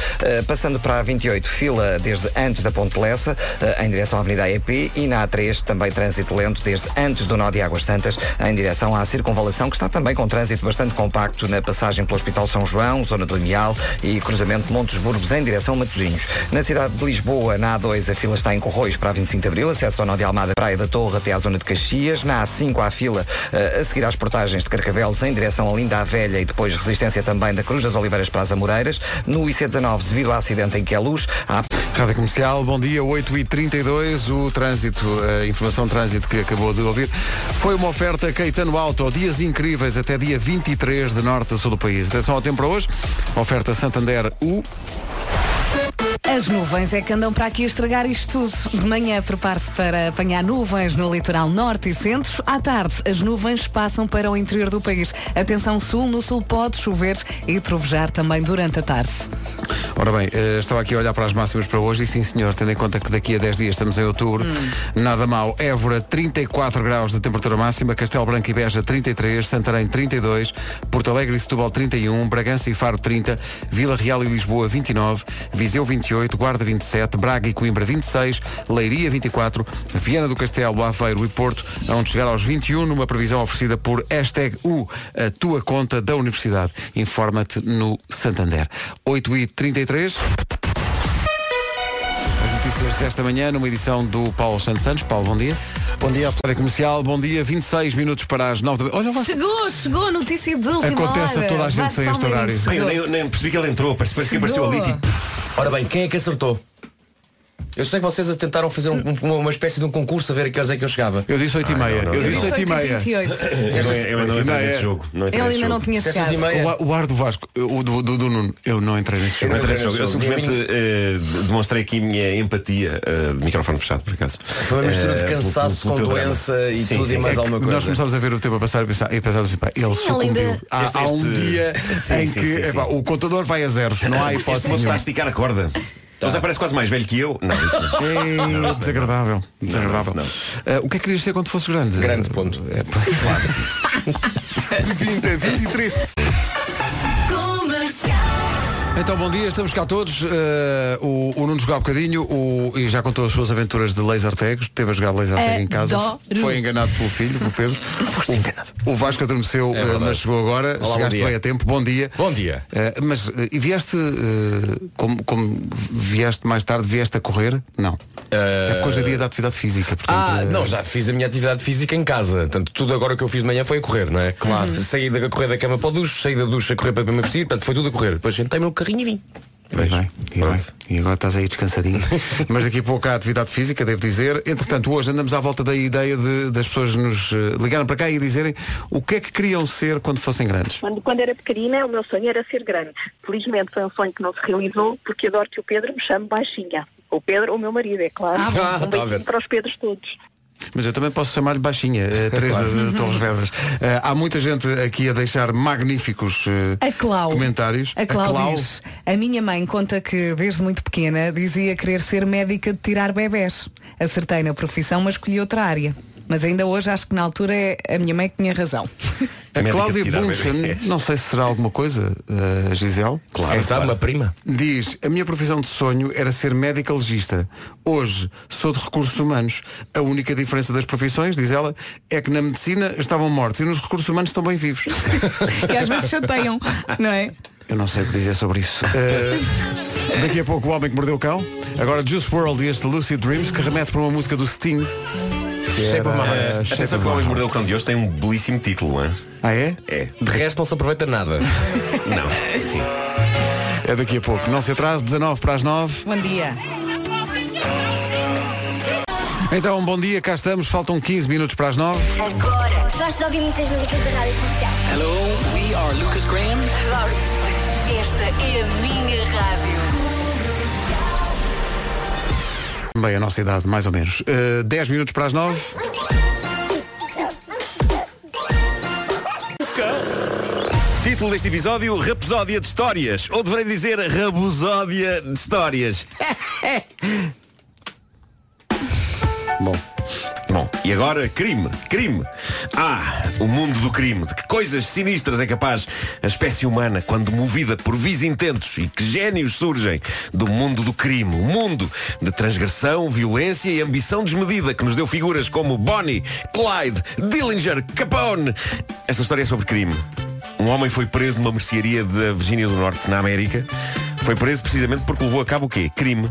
Passando para a A28, fila desde antes da Ponte Lessa, em direção à Avenida AEP. E na A3, também trânsito lento desde antes do nó de Águas Santas, em direção à circunvalação, que está também com trânsito bastante compacto na passagem pelo Hospital São João, zona do Limial e cruzamento de Montes Burgos em direção a Matosinhos. Na cidade de Lisboa, na A2, a fila está em Corroios para a 25 de Abril, acesso ao nó de Almada, Praia da Torre até à zona de Caxias. Na A5, há fila eh, a seguir às portagens de Carcavelos em direção a Linda a Velha e depois resistência também da Cruz das Oliveiras para as Amoreiras. No IC19, devido ao acidente em que é há Rádio Comercial, bom dia, 8h32, o trânsito, a informação de trânsito que acabou de ouvir, foi uma oferta Caetano Auto, dias incríveis até dia 23 de norte a sul do país. Atenção ao tempo para hoje, oferta Santander U. As nuvens é que andam para aqui estragar isto tudo. De manhã prepare-se para apanhar nuvens no litoral norte e centro. À tarde, as nuvens passam para o interior do país. Atenção sul, no sul pode chover e trovejar também durante a tarde. Ora bem, eh, estava aqui a olhar para as máximas para hoje e sim senhor, tendo em conta que daqui a 10 dias estamos em outubro, nada mal. Évora 34 graus de temperatura máxima, Castelo Branco e Beja 33, Santarém 32, Porto Alegre e Setúbal 31, Bragança e Faro 30, Vila Real e Lisboa 29, Viseu 28, Guarda 27, Braga e Coimbra 26, Leiria 24, Viana do Castelo, Aveiro e Porto, onde chegar aos 21 numa previsão oferecida por hashtag U, a tua conta da Universidade. Informa-te no Santander. 8 e 33 As notícias desta manhã numa edição do Paulo Santos Santos. Paulo, bom dia. Bom dia. Área comercial, bom dia. 26 minutos para as 9 da Olha, vai... Chegou, chegou a notícia de última Acontece a hora. toda a gente sem este horário. Bem, eu nem, nem percebi que ele entrou, parece, parece que apareceu ali tipo. Ora bem, quem é que acertou? Eu sei que vocês tentaram fazer um- um- uma, espécie de um concurso a ver a que horas é que eu chegava. Eu disse 8 e meia. Eu disse 8 e meia. 28. Eu não, eu não entrei nesse jogo. Ele ainda não tinha chegado. O, o ar do Vasco, o do, do, do Nuno, eu não entrei nesse Eu jogo. não entrei nesse Eu jogo. Eu simplesmente eh, demonstrei aqui a minha empatia de microfone fechado, por acaso. Foi uma mistura de Eh, cansaço com doença e Sim, tudo sim, e mais alguma coisa. Nós começámos a ver o tempo a passar e pensar- e pensávamos assim, pá, ele Sim, sucumbiu. Há, Este- há um este- dia Sim, em que o contador vai a zeros, não há Este hipótese moço está a esticar a corda. Ele já parece quase mais velho que eu. Não, isso não. Ei, desagradável. desagradável. não. Ah, o que é que querias ser quando fosse grande? Grande ponto. É, claro. 20, 23. Então, bom dia, estamos cá todos. Uh, o, o Nuno jogou há bocadinho o, e já contou as suas aventuras de laser tags. Teve a jogar laser tag em casa. Adoro. Foi enganado pelo filho, pelo Pedro. O, o Vasco adormeceu, É uh, mas chegou agora. Olá, Chegaste bem a tempo. Bom dia. Bom dia. Uh, mas uh, e vieste, uh, como, como vieste mais tarde, vieste a correr? Não. É coisa dia da atividade física. Portanto, Ah, uh, não, já fiz a minha atividade física em casa. Portanto, tudo agora que eu fiz de manhã foi a correr, não é? Claro. Saí da correr da cama para o duche, saí da duche a correr para me vestir, portanto, foi tudo a correr. Depois sentei-me no carrinho e vim. E bem, e bem. E agora estás aí descansadinho. Mas daqui a pouco há atividade física, devo dizer. Entretanto, hoje andamos à volta da ideia de, das pessoas nos eh, ligarem para cá e dizerem o que é que queriam ser quando fossem grandes. Quando, quando era pequenina, o meu sonho era ser grande. Felizmente foi um sonho que não se realizou, porque adoro que o Pedro me chame baixinha. O Pedro, o meu marido, é claro. Ah, um tá a beijinho para os Pedros todos. Mas eu também posso chamar-lhe baixinha, eh, Teresa de Torres Vedras. Eh, há muita gente aqui a deixar magníficos eh, A Clau. comentários. A Clau, diz, a minha mãe conta que desde muito pequena dizia querer ser médica de tirar bebés. Acertei na profissão, mas escolhi outra área. Mas ainda hoje acho que na altura é a minha mãe que tinha razão. A de Cláudia Bunchen, não sei se será alguma coisa, eh, Gisele. Quem sabe, uma prima. Diz, a minha profissão de sonho era ser médica legista. Hoje sou de recursos humanos. A única diferença das profissões, diz ela, é que na medicina estavam mortos e nos recursos humanos estão bem vivos. E às vezes chateiam, não é? Eu não sei o que dizer sobre isso. Eh, daqui a pouco o Homem que Mordeu o Cão. Agora Juice World e este Lucid Dreams que remete para uma música do Sting. Shape of my heart. Atenção que o Homem que. Mordeu o Cão de hoje tem um belíssimo título, não é? Ah é? É. De resto não se aproveita nada. Não. Sim. É daqui a pouco. Não se atrase, 19 para as 9. Bom dia. Então, bom dia, cá estamos. Faltam 15 minutos para as 9. Agora. Gosto de ouvir muitas músicas da rádio comercial. Hello, we are Lucas Graham. Esta é a minha rádio. Bem, a nossa idade, mais ou menos. Eh, 10 minutos para as 9. Título deste episódio, Rapsódia de Histórias. Ou deverei dizer Rabusódia de Histórias. e agora crime, crime. Ah, o mundo do crime. De que coisas sinistras é capaz a espécie humana quando movida por vis intentos e que génios surgem do mundo do crime. O mundo de transgressão, violência e ambição desmedida que nos deu figuras como Bonnie, Clyde, Dillinger, Capone. Esta história é sobre crime. Um homem foi preso numa mercearia da Virgínia do Norte, na América. Foi preso precisamente porque levou a cabo o quê? Crime.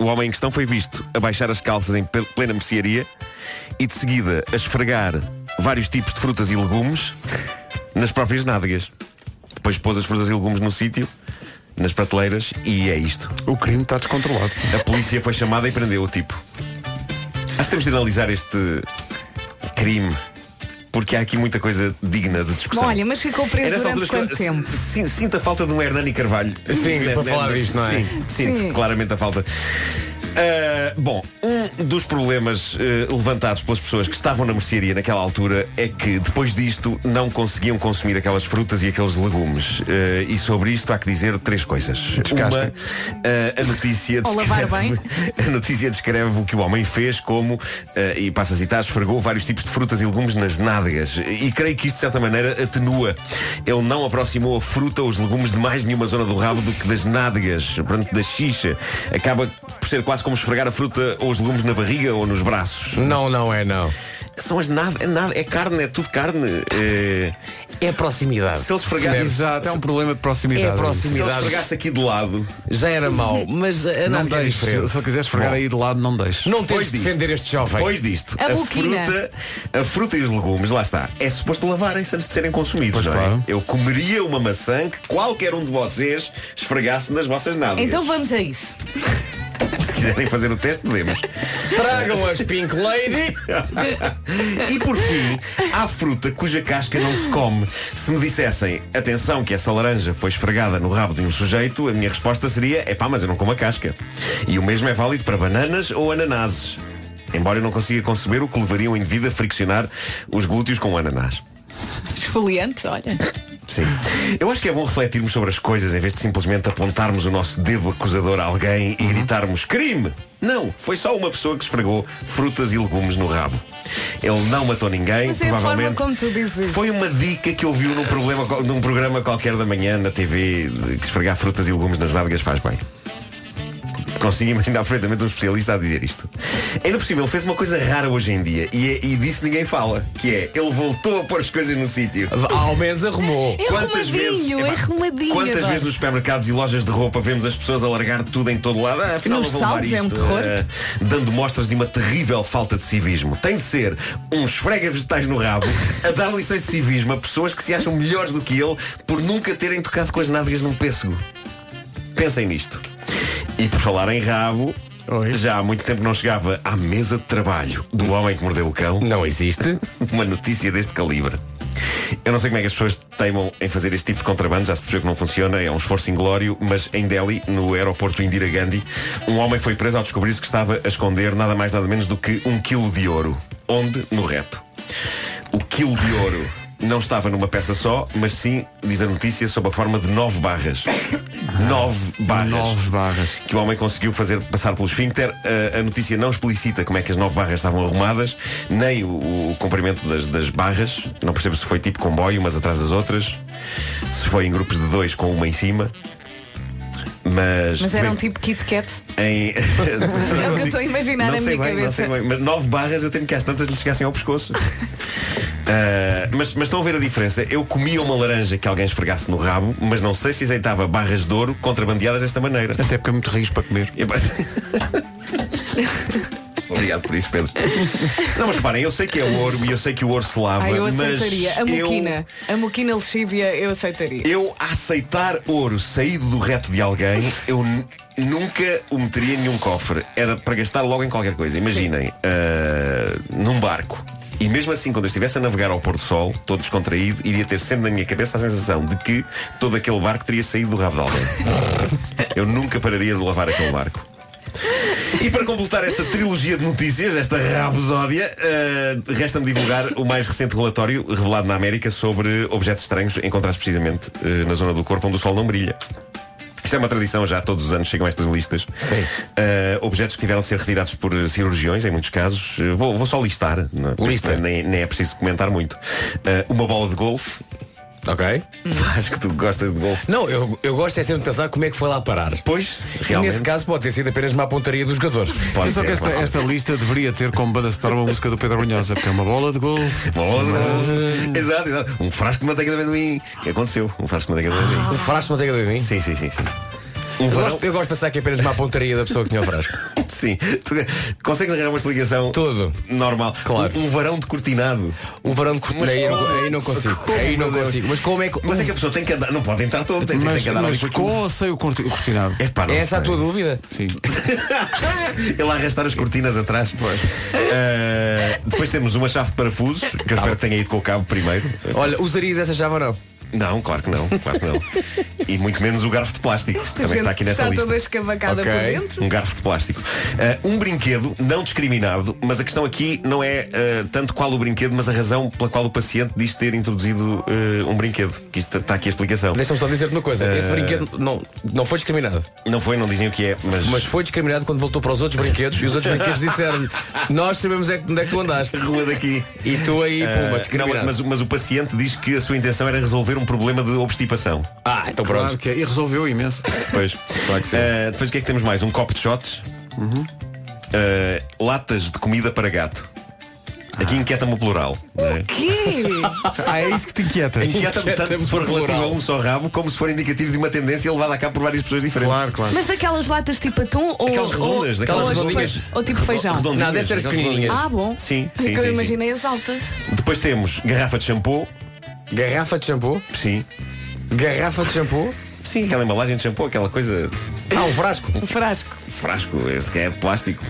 O homem em questão foi visto a baixar as calças em plena mercearia e de seguida a esfregar vários tipos de frutas e legumes nas próprias nádegas. Depois pôs as frutas e legumes no sítio, nas prateleiras, e é isto. O crime está descontrolado. A polícia foi chamada e prendeu o tipo. Acho que temos de analisar este crime porque há aqui muita coisa digna de discussão. Olha, mas ficou preso durante quanto que tempo? Sinto a falta de um Hernani Carvalho. Sim, Né, para falar disto, não é? Sim, sinto Sim. claramente a falta. Ah, bom, um dos problemas eh, levantados pelas pessoas que estavam na mercearia naquela altura é que depois disto não conseguiam consumir aquelas frutas e aqueles legumes. Eh, e sobre isto há que dizer três coisas. Uma, eh, a notícia descreve, a notícia descreve o que o homem fez como, e passa a citar, esfregou vários tipos de frutas e legumes nas nádegas. E creio que isto de certa maneira atenua. Ele não aproximou a fruta ou os legumes de mais nenhuma zona do rabo do que das nádegas, portanto da xixa. Acaba por ser quase como esfregar a fruta ou os legumes na barriga ou nos braços. Não, não é, não. São as nada, é nada, é carne, é tudo carne. É, É proximidade. Se ele esfregasse, Exato, é um problema de proximidade. É se ele proximidade. esfregasse aqui de lado, Já era mau, mas a Não nádega é deixes. diferente. Se ele quiser esfregar Bom. aí de lado, não deixe. Não tens de defender este jovem. Depois disto, A a, fruta, a fruta e os legumes, lá está, é suposto lavarem-se antes de serem consumidos, Pois não é? claro. Eu comeria uma maçã que qualquer um de vocês esfregasse nas vossas nádegas. Então vamos a isso. Se quiserem fazer o teste, podemos. Tragam as Pink Lady. E por fim, há fruta cuja casca não se come. Se me dissessem, atenção que essa laranja foi esfregada no rabo de um sujeito, a minha resposta seria, é pá, mas eu não como a casca. E o mesmo é válido para bananas ou ananases. Embora eu não consiga conceber o que levaria um indivíduo a friccionar os glúteos com o ananás. Esfoliante, olha. Sim. Eu acho que é bom refletirmos sobre as coisas em vez de simplesmente apontarmos o nosso dedo acusador a alguém e gritarmos crime. Não, foi só uma pessoa que esfregou frutas e legumes no rabo. Ele não matou ninguém, Mas é a forma provavelmente. como tu dizes. Foi uma dica que ouviu num, problema, num programa qualquer da manhã na TV de que esfregar frutas e legumes nas nádegas faz bem. Consigo imaginar perfeitamente um especialista a dizer isto. Ainda por cima, ele fez uma coisa rara hoje em dia e, é- e disso ninguém fala, que é ele voltou a pôr as coisas no sítio. Ao menos arrumou. É arrumadinho, é arrumadinho. Quantas adoro. vezes nos supermercados e lojas de roupa vemos as pessoas a largar tudo em todo lado? Ah, afinal Nos não vou levar saldos é um isto. terror. ah, dando mostras de uma terrível falta de civismo. Tem de ser um esfrega vegetais no rabo a dar lições de civismo a pessoas que se acham melhores do que ele por nunca terem tocado com as nádegas num pêssego. Pensem nisto. E por falar em rabo, já há muito tempo não chegava à mesa de trabalho do homem que mordeu o cão. Não existe. Uma notícia deste calibre. Eu não sei como é que as pessoas teimam em fazer este tipo de contrabando, já se percebeu que não funciona, é um esforço inglório, mas em Delhi, no aeroporto Indira Gandhi, um homem foi preso ao descobrir-se que estava a esconder nada mais nada menos do que um quilo de ouro. Onde? No reto. O quilo de ouro não estava numa peça só, mas sim, diz a notícia, sob a forma de nove barras. Nove barras. Nove barras. Que o homem conseguiu fazer passar pelo esfíncter. A, a notícia não explicita como é que as nove barras estavam arrumadas, nem o, o comprimento das, das barras. Não percebo se foi tipo comboio, umas atrás das outras. Se foi em grupos de dois com uma em cima. Mas. Mas era um tipo Kit Kat. em... É o que eu estou a imaginar não na sei minha bem, Não cabeça. sei bem, mas nove barras eu tenho que às tantas lhe chegassem ao pescoço. Ah, mas, mas estão a ver a diferença? Eu comia uma laranja que alguém esfregasse no rabo, mas não sei se aceitava barras de ouro contrabandeadas desta maneira. Até porque é muito risco para comer. E, Obrigado por isso, Pedro. Não, mas reparem, eu sei que é ouro e eu sei que o ouro se lava, Ah, eu mas aceitaria. A eu, moquina. A moquina lexívia eu aceitaria. eu aceitar ouro saído do reto de alguém, eu nunca o meteria em nenhum cofre. Era para gastar logo em qualquer coisa. Imaginem, ah, num barco. E mesmo assim, quando eu estivesse a navegar ao pôr do sol, todo descontraído, iria ter sempre na minha cabeça a sensação de que todo aquele barco teria saído do rabo de alguém. Eu nunca pararia de lavar aquele barco. E para completar esta trilogia de notícias, esta rabosódia, eh, resta-me divulgar o mais recente relatório revelado na América sobre objetos estranhos encontrados precisamente eh, na zona do corpo onde o sol não brilha. Isto é uma tradição, já todos os anos chegam estas listas. Eh, objetos que tiveram de ser retirados por cirurgiões, em muitos casos. Eh, vou, vou só listar, não é? Lista. nem, nem é preciso comentar muito. Eh, uma bola de golfe. Ok. Acho que tu gostas de golfe. Não, eu, eu gosto é sempre de pensar como é que foi lá parar. Pois, realmente. nesse caso pode ter sido apenas uma pontaria dos jogadores. Pode ser, que esta, pode ser. esta lista deveria ter como banda sonora uma música do Pedro Brunhosa, porque é uma bola de gol. Uma bola de golfe. Exato, exato. Um frasco de manteiga de amendoim. O que aconteceu? Um frasco de manteiga de amendoim. Um frasco de manteiga de amendoim? Sim, sim, sim, sim. Eu, gosto, eu gosto de pensar que é apenas uma pontaria da pessoa que tinha o frasco. Sim. Tu consegues arranjar uma explicação Tudo. normal. Claro. Um, um varão de cortinado. Um varão de cortina, aí, não- aí não consigo. Como, Aí não meu Deus? consigo. Mas como é que. Mas é que a pessoa tem que andar, não pode entrar todo, tem, tem Mas, que andar mas ali com ou sem o corti- o cortinado? É pá, não É essa a sei. tua dúvida? Sim. Ele a arrastar as cortinas atrás. Eh, depois temos uma chave de parafusos, que eu espero que tenha ido com o cabo primeiro. Olha, usarias essa chave ou não? Não, claro que não, claro que não. E muito menos o garfo de plástico. A Também está aqui nesta está lista. toda escavacada Ok. por dentro. Um garfo de plástico. Eh, um brinquedo não discriminado, mas a questão aqui não é eh, tanto qual o brinquedo, mas a razão pela qual o paciente diz ter introduzido eh, um brinquedo. Que isto está aqui a explicação. Deixa-me só dizer-te uma coisa. Esse Eh, brinquedo não, não foi discriminado. Não foi, não dizem o que é, mas. Mas foi discriminado quando voltou para os outros brinquedos e os outros brinquedos disseram nós sabemos é que- onde é que tu andaste. Rua daqui. E tu aí, pumba, não, discriminado. mas, mas o paciente diz que a sua intenção era resolver um problema de obstipação. Ah, então pronto. Claro que é. E resolveu imenso. Pois. Eh, depois o que é que temos mais? Um copo de shots. Eh, latas de comida para gato. Aqui inquieta-me o plural. é? Que? Ah, é isso que te inquieta. Inquieta-me tanto se for relativo a um só rabo, como se for indicativo de uma tendência levada a cabo por várias pessoas diferentes. Claro, claro. Mas daquelas latas tipo atum ou. Aquelas redondas, ou, daquelas redondinhas. ou tipo feijão? Redondinhas, Não, deve ser pequenininhas. Ah, bom. Sim, Porque sim, eu sim, imaginei as altas. Depois temos garrafa de shampoo. Garrafa de shampoo? Sim. Garrafa de shampoo? Sim, aquela embalagem de shampoo, aquela coisa. Ah, um frasco. Um frasco. Frasco, esse que é plástico.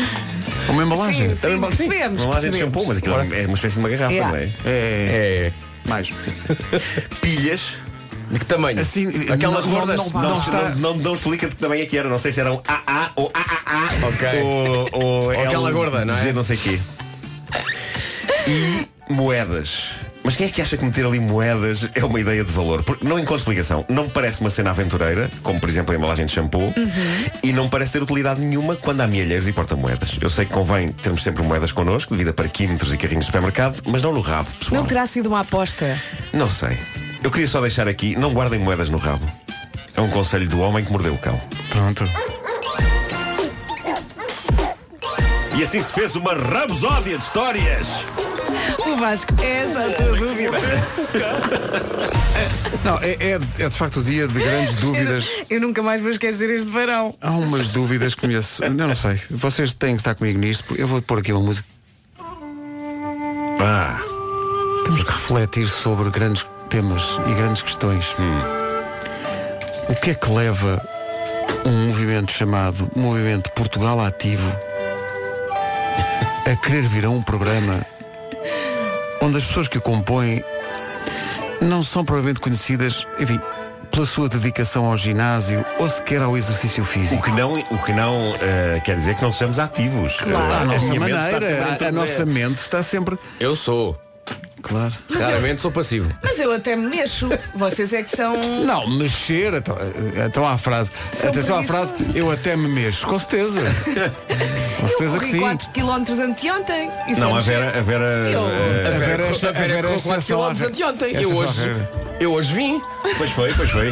Uma embalagem. Sim, sim, percebemos. Uma embalagem de percebemos. shampoo, mas aquilo é uma espécie de uma garrafa, Yeah. não é? É. É. Mais. Pilhas. De que tamanho? Assim, Aquelas não- gordas? não- Não, não não, está- não, não explica de que tamanho é que era. Não sei se eram AA ou AAA. Ok. Ou, ou, aquela L, gorda, não é? G, não sei quê. E moedas. Mas quem é que acha que meter ali moedas é uma ideia de valor? Porque não encontro explicação. Não me parece uma cena aventureira, como por exemplo a embalagem de shampoo, e não me parece ter utilidade nenhuma quando há mielheiros e porta-moedas. Eu sei que convém termos sempre moedas connosco, devido a parquímetros e carrinhos de supermercado, mas não no rabo, pessoal. Não terá sido uma aposta. Não sei. Eu queria só deixar aqui, não guardem moedas no rabo. É um conselho do homem que mordeu o cão. Pronto. E assim se fez uma rabosódia de histórias. O Vasco, essa é a tua dúvida. Não, é, é, é de facto o dia de grandes dúvidas. Eu nunca mais vou esquecer este verão. Há umas dúvidas que me ass... Eu não sei. Vocês têm que estar comigo nisto. porque Eu vou pôr aqui uma música. Ah, Temos que refletir sobre grandes temas e grandes questões. O que é que leva um movimento chamado Movimento Portugal Ativo a querer vir a um programa onde as pessoas que o compõem não são provavelmente conhecidas, enfim, pela sua dedicação ao ginásio ou sequer ao exercício o físico. que não, o que não eh, quer dizer que não sejamos ativos. Claro, Eh, a nossa maneira, a, a nossa mente está sempre. Eu sou. Claro. Raramente sou passivo. Mas eu até me mexo. Vocês é que são. Não, mexer, então, então há a frase. São Atenção à frase, eu até me mexo. Com certeza. Com certeza que Corri sim. 4 km anteontem. Isso Não, é a. Vera, a Vera, Eu- eh, A Vera, Vera- a a Vera Vera correu é 4 exceção à km anteontem. Eu é hoje, eu hoje vim. pois foi, pois foi.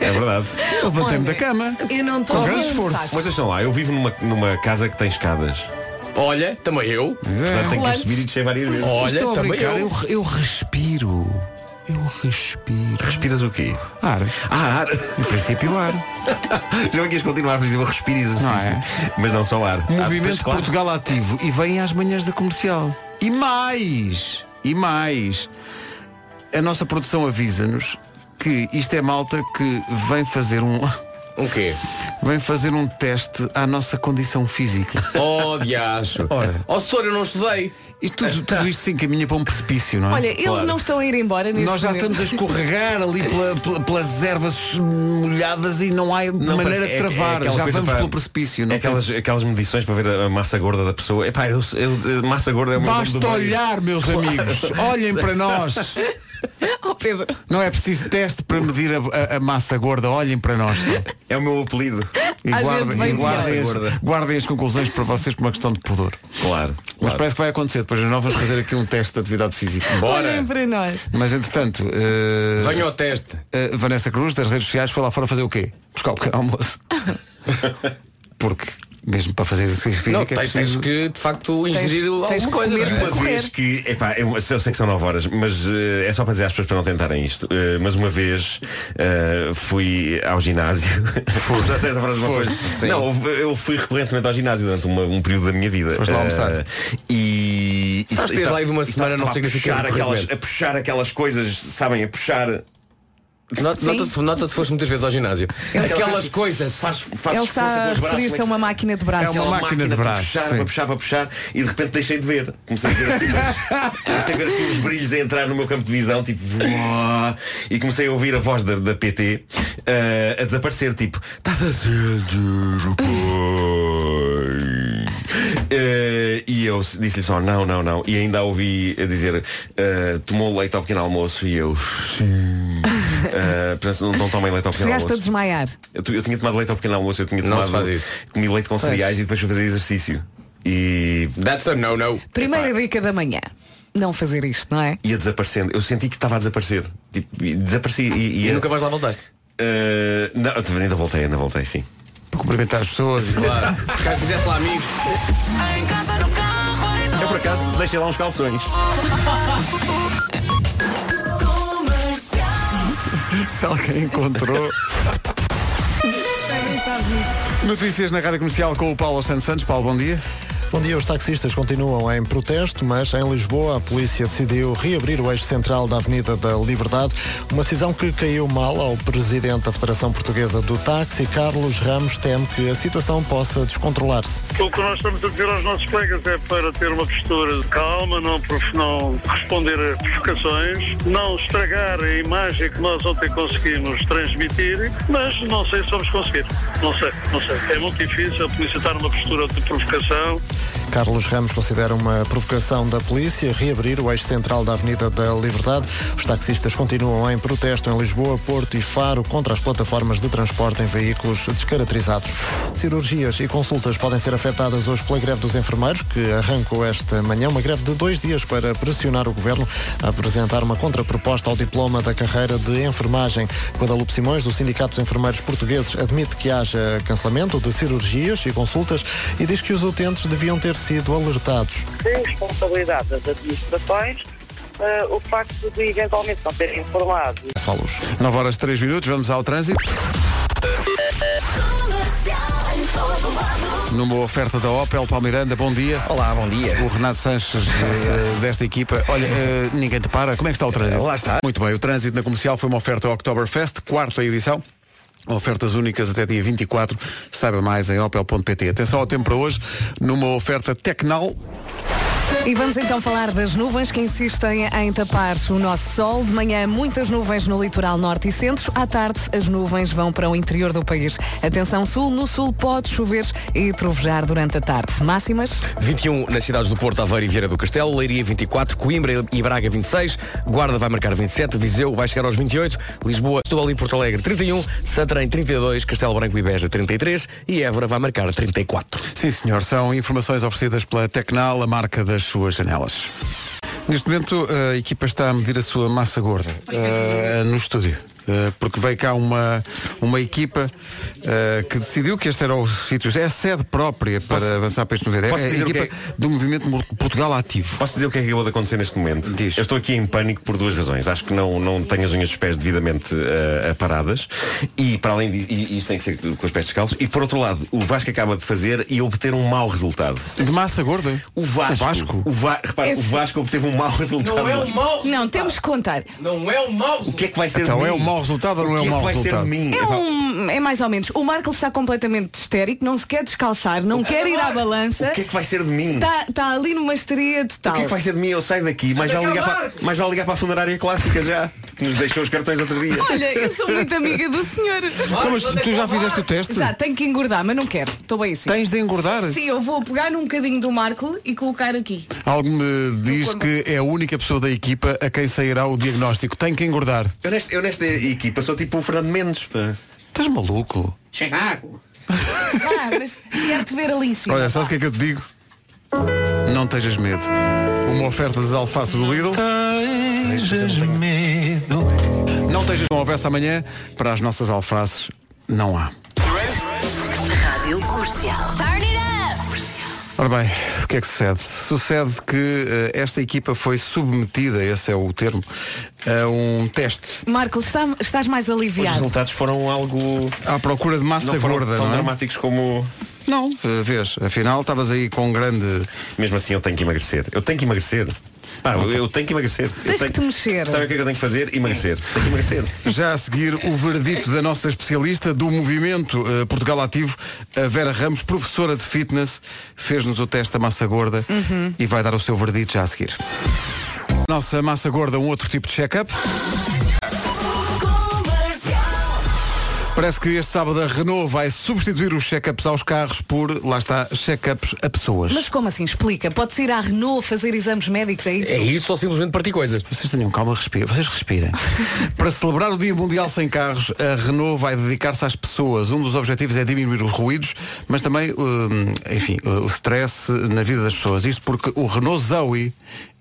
É verdade. Eu levantei-me da cama. Eu não estou Com grande esforço. Mas deixam lá, eu vivo numa, numa casa que tem escadas. Olha, também eu. Portanto, tenho que subir e descer várias vezes. Olha, Estou também eu. eu, eu respiro. Eu respiro. Respiras o quê? Ar. Ah, ar. Em princípio, ar. Já quis continuar a dizer eu respiro exercício. Não é? Mas não só ar. Ah, Movimento claro. Portugal Ativo. E vem às manhãs da comercial. E mais! E mais! A nossa produção avisa-nos que isto é malta que vem fazer um. Um quê? Vem fazer um teste à nossa condição física. Oh, diacho. Ora. Ó, setor, eu não estudei. E tudo, tudo isto se encaminha para um precipício, não é? Olha, eles não estão a ir embora neste Nós já momento. estamos a escorregar ali pela- pela- pelas ervas molhadas e não há Não, maneira parece- de é- é travar. aquela já coisa vamos para- pelo precipício. Não É aquelas, aquelas medições para ver a, a massa gorda da pessoa. Epá, eu, eu, massa gorda é o meu nome Basta do meio. olhar, meus amigos. Olhem para nós. Oh, Pedro. Não é preciso teste para medir a, a- a massa gorda. Olhem para nós. É o meu apelido. E guardem, e guardem, as, guardem as conclusões para vocês por uma questão de pudor. Claro. Mas claro. parece que vai acontecer. Depois nós vamos fazer aqui um teste de atividade física. Bora. Olhem para nós. Mas entretanto, eh, Venha ao teste. eh, Vanessa Cruz, das redes sociais, foi lá fora fazer o quê? Buscar o pequeno almoço. Porque Mesmo para fazer exercício físico Não, é tens, preciso... tens que de facto ingerir tens alguma que coisa. comer não é? Uma vez que, epá, eu, eu sei que são 9 horas, mas eh, é só para dizer às pessoas para não tentarem isto. Eh, mas uma vez eh, fui ao ginásio. Já sei essa frase uma Foste, coisa. sim. Não, eu fui recorrentemente ao ginásio durante uma- um período da minha vida. Foste lá almoçar. e. e e uma e não a significa puxar aquelas, recorrente. a puxar aquelas coisas, sabem, a puxar. Not- Nota-se nota se foste muitas vezes ao ginásio. Aquelas coisas. Faz, Ele faz está a referir-se a uma máquina de braço. É uma Aquela máquina de para braços, puxar, sim. para puxar, para puxar e de repente deixei de ver. Comecei a ver assim, mas- comecei a ver assim os brilhos a entrar no meu campo de visão, tipo, voá, e comecei a ouvir a voz da, da PT eh, a desaparecer, tipo, estás a sentir o Eh, e eu disse-lhe só, não, não, não. E ainda a ouvi a dizer, eh, tomou leite ao pequeno almoço e eu, sim. Portanto, não, não tomem leite ao pequeno Chegaste a almoço. desmaiar. Eu, eu tinha tomado leite ao pequeno almoço, eu tinha Não tomado. faz isso. Comi leite com Pois. cereais e depois fui fazer exercício. E That's a no-no. Primeira dica da manhã. Não fazer isto, não é? ia desaparecendo. Eu senti que estava a desaparecer. Tipo, e desapareci e, E nunca mais lá voltaste. Eh, não, ainda voltei, ainda voltei, sim. Para cumprimentar as pessoas. Claro. Caso fizesse lá amigos. Eu por acaso deixei lá uns calções. Se alguém encontrou. Notícias na Rádio Comercial com o Paulo Santos Santos. Paulo, bom dia. Bom dia, os taxistas continuam em protesto, mas em Lisboa a polícia decidiu reabrir o eixo central da Avenida da Liberdade, uma decisão que caiu mal ao presidente da Federação Portuguesa do Táxi, Carlos Ramos, teme que a situação possa descontrolar-se. O que nós estamos a dizer aos nossos colegas é para ter uma postura de calma, não, não responder a provocações, não estragar a imagem que nós ontem conseguimos transmitir, mas não sei se vamos conseguir. Não sei, não sei. É muito difícil a polícia estar numa postura de provocação. Carlos Ramos considera uma provocação da polícia reabrir o eixo central da Avenida da Liberdade. Os taxistas continuam em protesto em Lisboa, Porto e Faro contra as plataformas de transporte em veículos descaracterizados. Cirurgias e consultas podem ser afetadas hoje pela greve dos enfermeiros, que arrancou esta manhã uma greve de dois dias para pressionar o governo a apresentar uma contraproposta ao diploma da carreira de enfermagem. Guadalupe Simões, do Sindicato dos Enfermeiros Portugueses, admite que haja cancelamento de cirurgias e consultas e diz que os utentes deviam ter sido alertados. de responsabilidade das administrações eh, o facto de eventualmente não terem informado. Falos. 9 horas 3 minutos, vamos ao trânsito. Numa oferta da Opel Palmiranda, bom dia. Olá, bom dia. O Renato Sanches eh, desta equipa. Olha, eh, ninguém te para. Como é que está o trânsito? Lá está. Muito bem, o trânsito na comercial foi uma oferta Oktoberfest, quarta edição. Ofertas únicas até dia 24. Saiba mais em opel.pt. Atenção ao tempo para hoje, numa oferta Tecnal. E vamos então falar das nuvens que insistem em tapar o nosso sol. De manhã, muitas nuvens no litoral norte e centro. À tarde, as nuvens vão para o interior do país. Atenção sul, no sul pode chover e trovejar durante a tarde. Máximas? 21 nas cidades do Porto, Aveiro e Vieira do Castelo, Leiria 24, Coimbra e Braga 26, Guarda vai marcar 27, Viseu vai chegar aos 28, Lisboa, Setúbal e Porto Alegre 31, Santarém 32, Castelo Branco e Beja 33 e Évora vai marcar 34. Sim, senhor. São informações oferecidas pela Tecnal, a marca das suas janelas. Neste momento, a equipa está a medir a sua massa gorda eh, no estúdio. Eh, porque veio cá uma, uma equipa eh, que decidiu que este era o sítio, é a sede própria para avançar para este movimento. É posso a equipa que do movimento Mo- Portugal Ativo. Posso dizer o que é que acabou de acontecer neste momento? Eu estou aqui em pânico por duas razões. Acho que não, não tenho as unhas dos pés devidamente eh, aparadas e para além disso, e isto tem que ser com os pés descalços. E por outro lado, o Vasco acaba de fazer e obter um mau resultado. De massa gorda? O Vasco. O Vasco? O, Va repara, Esse- o Vasco obteve um mau resultado. mau Não, temos que contar. Não é o mau O que é que vai ser Então de mim? é um mau resultado ou não é um mau vai ser resultado? É, um, é mais ou menos. O Marco está completamente histérico, não se quer descalçar, não quer ir à balança. O que é que vai ser de mim? Está está ali numa histeria total. O que é que vai ser de mim? Eu saio daqui, mas vai ligar, para, ligar para a funerária clássica já, que nos deixou os cartões outro dia. Olha, eu sou muito amiga do senhor. Então, mas tu já fizeste o teste? Já, tenho que engordar, mas não quero. Estou bem assim. Tens de engordar? Sim, eu vou pegar num bocadinho do Marco e colocar aqui. Algo me diz que é a única pessoa da equipa a quem sairá o diagnóstico. Tem que engordar. Eu nesta, eu nesta equipa sou tipo o Fernando Mendes. Pá. Estás maluco? Chega água. Ah, mas quero-te ver ali em cima. Olha, sabes o que é que eu te digo? Não tejas medo. Uma oferta das alfaces do Lidl. Não tejas não houvesse amanhã, para as nossas alfaces, não há. Rádio Comercial. Ora bem, o que é que sucede? Sucede que eh, esta equipa foi submetida, esse é o termo, a um teste. Marco, está- estás mais Os aliviado. resultados foram algo. À procura de massa não foram gorda, tão não é? dramáticos como. Não, eh, vês, afinal estavas aí com um grande. Mesmo assim eu tenho que emagrecer. Eu tenho que emagrecer. Pá, eu, eu tenho que emagrecer. Eu Tens tenho- que te mexer. Sabe o que é que eu tenho que fazer? Emagrecer. Tenho que emagrecer. Já a seguir, o veredito da nossa especialista do movimento eh, Portugal Ativo, a Vera Ramos, professora de fitness, fez-nos o teste da massa gorda Uhum. e vai dar o seu veredito já a seguir. Nossa massa gorda, um outro tipo de check-up. Parece que este sábado a Renault vai substituir os check-ups aos carros por, lá está, check-ups a pessoas. Mas como assim? Explica. Pode-se ir à Renault fazer exames médicos, é isso? É isso ou simplesmente partir coisas? Vocês tenham calma, respirem. Vocês respirem. Para celebrar o Dia Mundial Sem Carros, a Renault vai dedicar-se às pessoas. Um dos objetivos é diminuir os ruídos, mas também, hum, enfim, o stress na vida das pessoas. Isto porque o Renault Zoe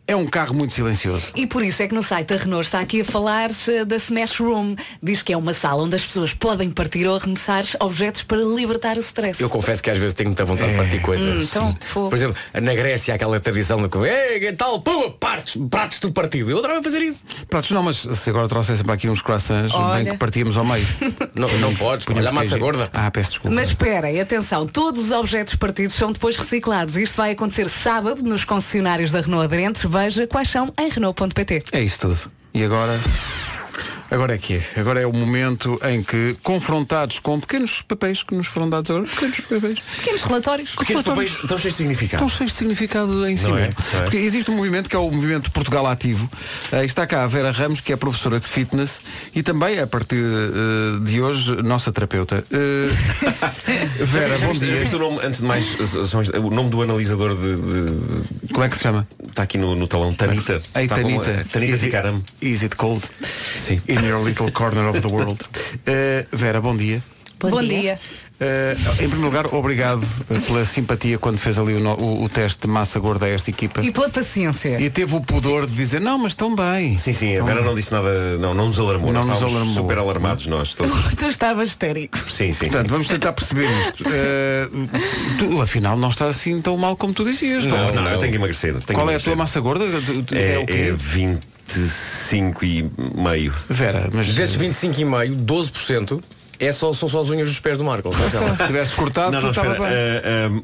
é um carro muito silencioso. E por isso é que no site da Renault está aqui a falar eh, da Smash Room. Diz que é uma sala onde as pessoas podem partir ou arremessar objetos para libertar o stress. Eu confesso que às vezes tenho muita vontade de partir coisas. Hum, então, fogo. Por exemplo, na Grécia há aquela tradição de que, "Ei, tal, pum, partes, pratos tudo partido. Eu adorava fazer isso. Pratos não, mas se agora trouxessem para aqui uns croissants, Olha. bem que partíamos ao meio. Não, não podes, olha a massa queijo. gorda. Ah, peço desculpa. Mas esperem, atenção, todos os objetos partidos são depois reciclados. Isto vai acontecer sábado nos concessionários da Renault aderentes. Veja quais são em Renault.pt. É isso tudo. E agora? Agora é que é. Agora é o momento em que, confrontados com pequenos papéis que nos foram dados agora, pequenos papéis, Pequenos relatórios. Pequenos papéis estão cheios de significado. estão cheios de significado em si é? mesmo. Não é? Porque existe um movimento que é o movimento Portugal Ativo. Eh, está cá a Vera Ramos, que é professora de fitness e também, a partir eh, de hoje, nossa terapeuta. Eh, Vera, Já bom já dia. viste o nome, antes de mais, o nome do analisador de, de- Como é que se chama? Está aqui no, no talão, Tanita. Ei, Está como- Tanita. Tanita Is Ticaram. Is it cold? Sim in your little corner of the world. Uh, Vera, bom dia. Bom, bom dia. dia. Uh, em primeiro lugar, obrigado eh, pela simpatia quando fez ali o, o, o, teste de massa gorda a esta equipa. E pela paciência. E teve o pudor de dizer, não, mas estão bem. Sim, sim, a Vera não disse nada, não, não nos alarmou. Não nós nos alarmou. super alarmados nós todos. tu estavas histérico. Sim, sim. Portanto, sim. vamos tentar perceber isto. Uh, tu, afinal, não está assim tão mal como tu dizias. Não, não, é? não eu tenho que emagrecer. Tenho Qual emagrecer. é a tua massa gorda? É, é, é 20 25,5. Vera, mas. Desses 25,5, 12% é só, são só as unhas dos pés do Marco. se tivesse cortado, Não, não, estava espera. bem.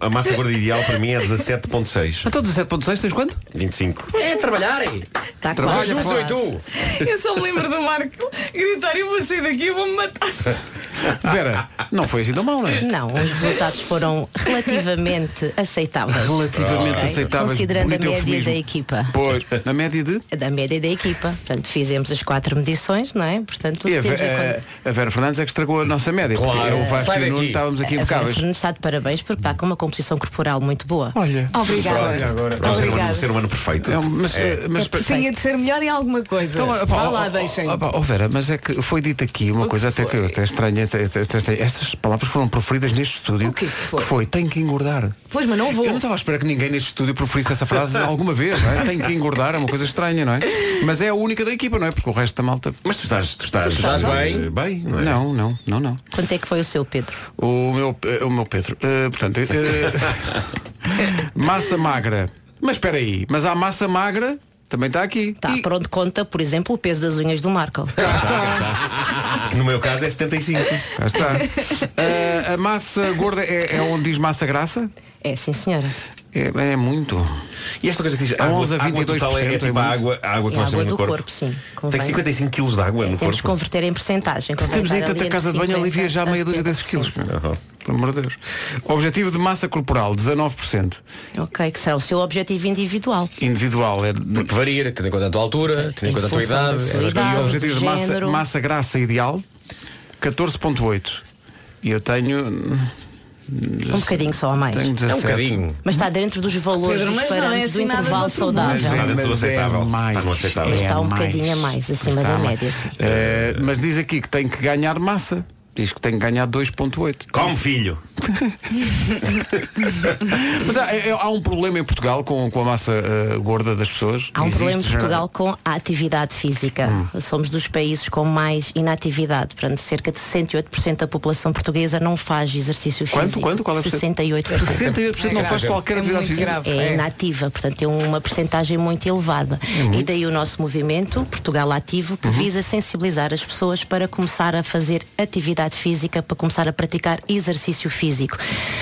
A, a- a massa gorda ideal para mim é 17.6. Então 17.6 tens quanto? 25. É trabalharem. Está Trabalha. Juntos eu e tu. Eu só me lembro do Marco gritar eu vou sair daqui eu vou-me matar. Vera, não foi assim tão mal, não é? Não, os resultados foram relativamente aceitáveis. Relativamente Ok? aceitáveis. Considerando a média eufemismo. da equipa. Pois, na média de? Da média da equipa. Portanto, fizemos as quatro medições, não é? Portanto, E a, a- a Vera Fernandes é que estragou a nossa média. Claro. Eu, o Vasco e o Nuno estávamos aqui impecáveis. Fernandes está de parabéns porque está com uma composição corporal muito boa. Olha. Obrigada. É um ser, humano, um ser humano perfeito. É mas, É. mas, Tinha de ser melhor em alguma coisa. Então, Vá lá, deixem. ó, Vera, mas é que foi dito aqui uma coisa até que até estranha. até- até- até estranha. Estas palavras foram proferidas neste estúdio. O que foi? Que foi, tem que engordar. Pois, mas não vou. Eu não estava a esperar que ninguém neste estúdio proferisse essa frase alguma vez, não é? Tem que engordar, é uma coisa estranha, não é? Mas é a única da equipa, não é? Porque o resto da malta. Mas tu estás, tu estás, estás eh, bem? bem, não é? Não, não, não, não. Quanto é que foi o seu, Pedro? O meu, eh, o meu Pedro. eh, portanto, eh, massa magra. Mas espera aí, mas há massa magra também está aqui. Está por onde conta, por exemplo, o peso das unhas do Marco. Que no meu caso é 75. Cá está. Eh, a massa gorda é, é onde diz massa graça? É, sim, senhora. É, é muito. E esta coisa que diz A água, 11 a água total é, é 22% é tipo a água, a água que É nós água temos no corpo. corpo, sim. Tem Convém. 55 quilos de água no Temos que corpo. converter em porcentagem. Temos aí ali tanta casa de banho, a 50 Lívia já a meia dúzia desses 70%. quilos. Aham. Pelo amor de Deus. Objetivo de massa corporal, 19%. Ok, que será o seu objetivo individual. Individual é. Porque varia, tendo em conta a tua altura, tendo em conta a tua idade. idade. E objetivo de massa, massa grassa ideal, 14.8. E eu tenho. Um bocadinho só a mais. Tenho É um 17. bocadinho. Mas está dentro dos valores Pedro, dos mas não é parâmetros do assim nada do intervalo outro mundo. saudável. Está dentro do Mas é aceitável. mais. Está no aceitável. Está um mais. bocadinho a mais, acima Está da mais. média, sim. Eh, mas diz aqui que tem que ganhar massa. Diz que tem que ganhar 2.8. Come, filho. Mas há, é- há um problema em Portugal com, com a massa eh, gorda das pessoas. Há um Existe problema em Portugal com a atividade física. Hum. Somos dos países com mais inatividade. Portanto, cerca de 68% da população portuguesa não faz exercício Quanto? físico. Quanto? Qual é o percent- 68%. 68% não faz qualquer atividade física. É inativa, portanto é uma percentagem muito elevada. E daí o nosso movimento, Portugal Ativo, que visa sensibilizar as pessoas para começar a fazer atividade física, para começar a praticar exercício físico.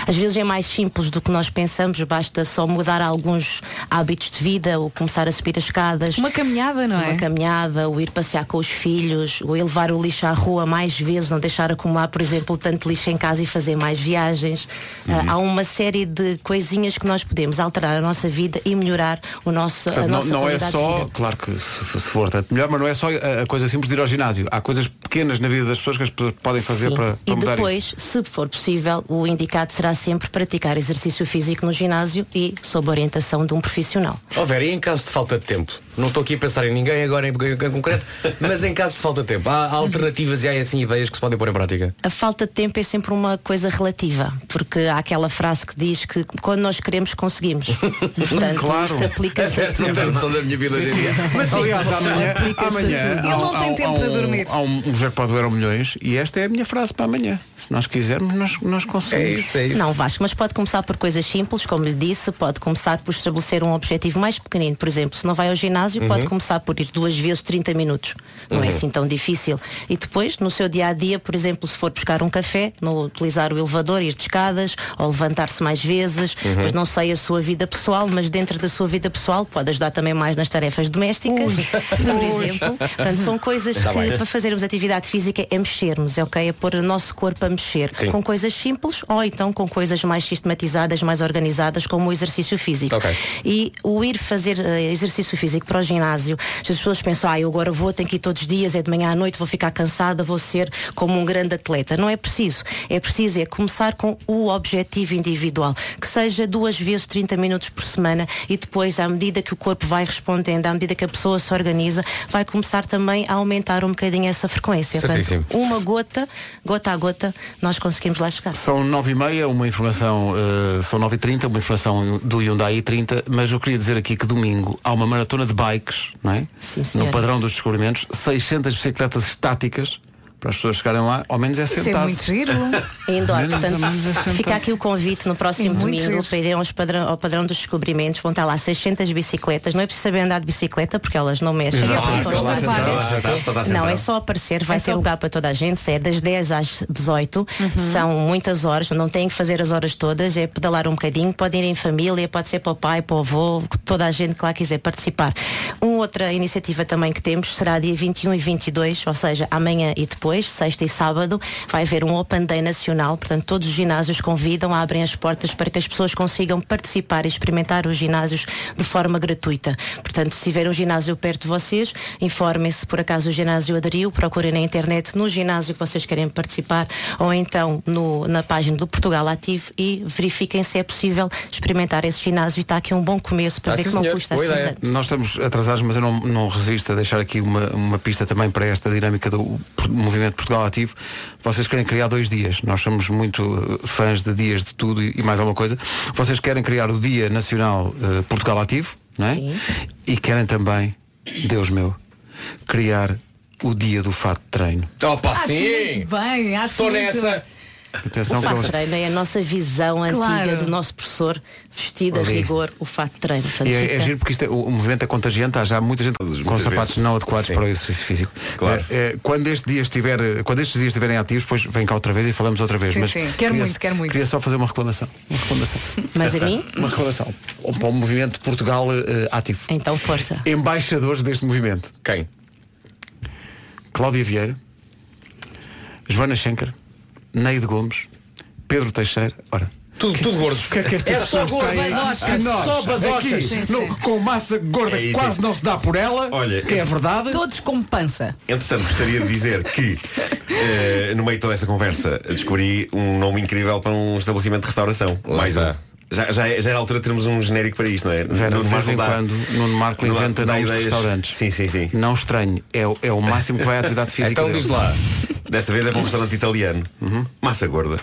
Às vezes é mais simples do que nós pensamos, basta só mudar alguns hábitos de vida, ou começar a subir as escadas. Uma caminhada, não é? Uma caminhada, o ir passear com os filhos, o ir levar o lixo à rua mais vezes, não deixar acumular, por exemplo, tanto lixo em casa e fazer mais viagens. Ah, há uma série de coisinhas que nós podemos alterar a nossa vida e melhorar o nosso, a não, nossa não é só, vida. claro que se, se for tanto melhor, mas não é só a, a coisa simples de ir ao ginásio. Há coisas pequenas na vida das pessoas que as pessoas podem fazer Sim. para, para e mudar depois, isso. se for possível, o indicado será sempre praticar exercício físico no ginásio e sob orientação de um profissional. Ó Vera, e em caso de falta de tempo? Não estou aqui a pensar em ninguém agora em, em concreto, mas em caso de falta de tempo, há, alternativas e há assim ideias que se podem pôr em prática? A falta de tempo é sempre uma coisa relativa, porque há aquela frase que diz que quando nós queremos, conseguimos. Portanto, Claro. isto aplica-se a não tem noção da minha vida em dia. Mas sim, aliás, amanhã, a amanhã há, Ele não tem tempo um, para dormir. Há um, um jackpot do Euro Milhões e esta é a minha frase para amanhã. Se nós quisermos, nós, nós conseguimos. é Não, Vasco, mas pode começar por coisas simples, como lhe disse, pode começar por estabelecer um objetivo mais pequenino. Por exemplo, se não vai ao ginásio, pode Uhum. começar por ir duas vezes 30 minutos. Não é Uhum. assim tão difícil. E depois, no seu dia a dia, por exemplo, se for buscar um café, no utilizar o elevador, ir de escadas, ou levantar-se mais vezes, Uhum. mas não sei a sua vida pessoal, mas dentro da sua vida pessoal pode ajudar também mais nas tarefas domésticas, por exemplo. Portanto, são coisas Está que bem. para fazermos atividade física é mexermos, é ok? É pôr o nosso corpo a mexer. Sim. Com coisas simples ou então com coisas mais sistematizadas, mais organizadas, como o exercício físico. Ok. E o ir fazer eh, exercício físico para o ginásio, se as pessoas pensam, ah, eu agora vou, tenho que ir todos os dias, é de manhã à noite, vou ficar cansada, vou ser como um grande atleta. Não é preciso. É preciso é começar com o objetivo individual, que seja duas vezes 30 minutos por semana e depois, à medida que o corpo vai respondendo, à medida que a pessoa se organiza, vai começar também a aumentar um bocadinho essa frequência. Portanto, uma gota, gota a gota, nós conseguimos lá chegar. São 9 e meia, uma informação, eh, são 9 e 30, uma informação do Hyundai i30, mas eu queria dizer aqui que domingo há uma maratona de bikes, não é? Sim, no padrão dos descobrimentos, 600 bicicletas estáticas para as pessoas chegarem lá, ao menos é Isso é sentado. muito giro. Indoor, Menos portanto, menos é fica aqui o convite no próximo É muito domingo giro. para irem aos padrão, ao padrão dos descobrimentos. Vão estar lá 600 bicicletas. Não é preciso saber andar de bicicleta porque elas não mexem. Exato. Só sentado, Não, é só aparecer, vai É ter só- lugar para toda a gente, é das 10 às 18, Uhum. são muitas horas, não têm que fazer as horas todas, é pedalar um bocadinho, pode ir em família, pode ser para o pai, para o avô, toda a gente que lá quiser participar. Uma outra iniciativa também que temos será dia 21 e 22, ou seja, amanhã e depois, sexta e sábado, vai haver um Open Day nacional, portanto todos os ginásios convidam, abrem as portas para que as pessoas consigam participar e experimentar os ginásios de forma gratuita. Portanto, se tiver um ginásio perto de vocês, informem-se se por acaso o ginásio aderiu, procurem na internet no ginásio que vocês querem participar ou então no- na página do Portugal Ativo e verifiquem se é possível experimentar esse ginásio e está aqui um bom começo para Ah, ver sim, que não custa assim tanto. Nós estamos atrasados, mas eu não, não resisto a deixar aqui uma, uma pista também para esta dinâmica do movimento Portugal Ativo. Vocês querem criar dois dias. Nós somos muito eh, fãs de dias de tudo e, mais alguma coisa. Vocês querem criar o Dia Nacional eh, Portugal Ativo, não é? E querem também, Deus meu, criar o Dia do Fato de Treino. Opa, Acho muito bem, acho Estou muito nessa. Atenção O fato de treino é a nossa visão Claro. antiga do nosso professor vestido a rigor, o fato de treino. Portanto, E é, fica- é giro porque isto é- o, o movimento é contagiante, há já muita gente com muitas sapatos vezes. não adequados Sim. para o exercício físico. Claro. É, é, quando este dia estiver, quando estes dias estiverem ativos, depois vem cá outra vez e falamos outra vez. Sim, Mas sim. Quero queria- muito, quero muito. Queria só fazer uma reclamação. Uma reclamação. Mas a mim? Uma reclamação. Para o movimento Portugal eh, ativo. Então força. Embaixadores deste movimento. Quem? Cláudia Vieira, Joana Schenker, Neide Gomes, Pedro Teixeira. Ora. Tudo, tudo gordos. O que é que estas É só pessoas gordo, têm? badochas. Nós, Só badochas. aqui, Sim, no- sim. com massa gorda É que isso, quase é não se dá por ela, Olha, que é verdade. Todos com pança. Entretanto, gostaria de dizer que eh, no meio de toda esta conversa descobri um nome incrível para um estabelecimento de restauração. Lá Mais está. um. Já, já, é- já era a altura de termos um genérico para isto, não é? Vera, Nuno de vez Marco em dá- quando, Nuno Marco inventa dá nomes de ideias. restaurantes. Sim, sim, sim. Não estranho, é, o- é o máximo que vai à atividade física. Então diz lá. Desta vez é para um restaurante italiano. Massa gorda.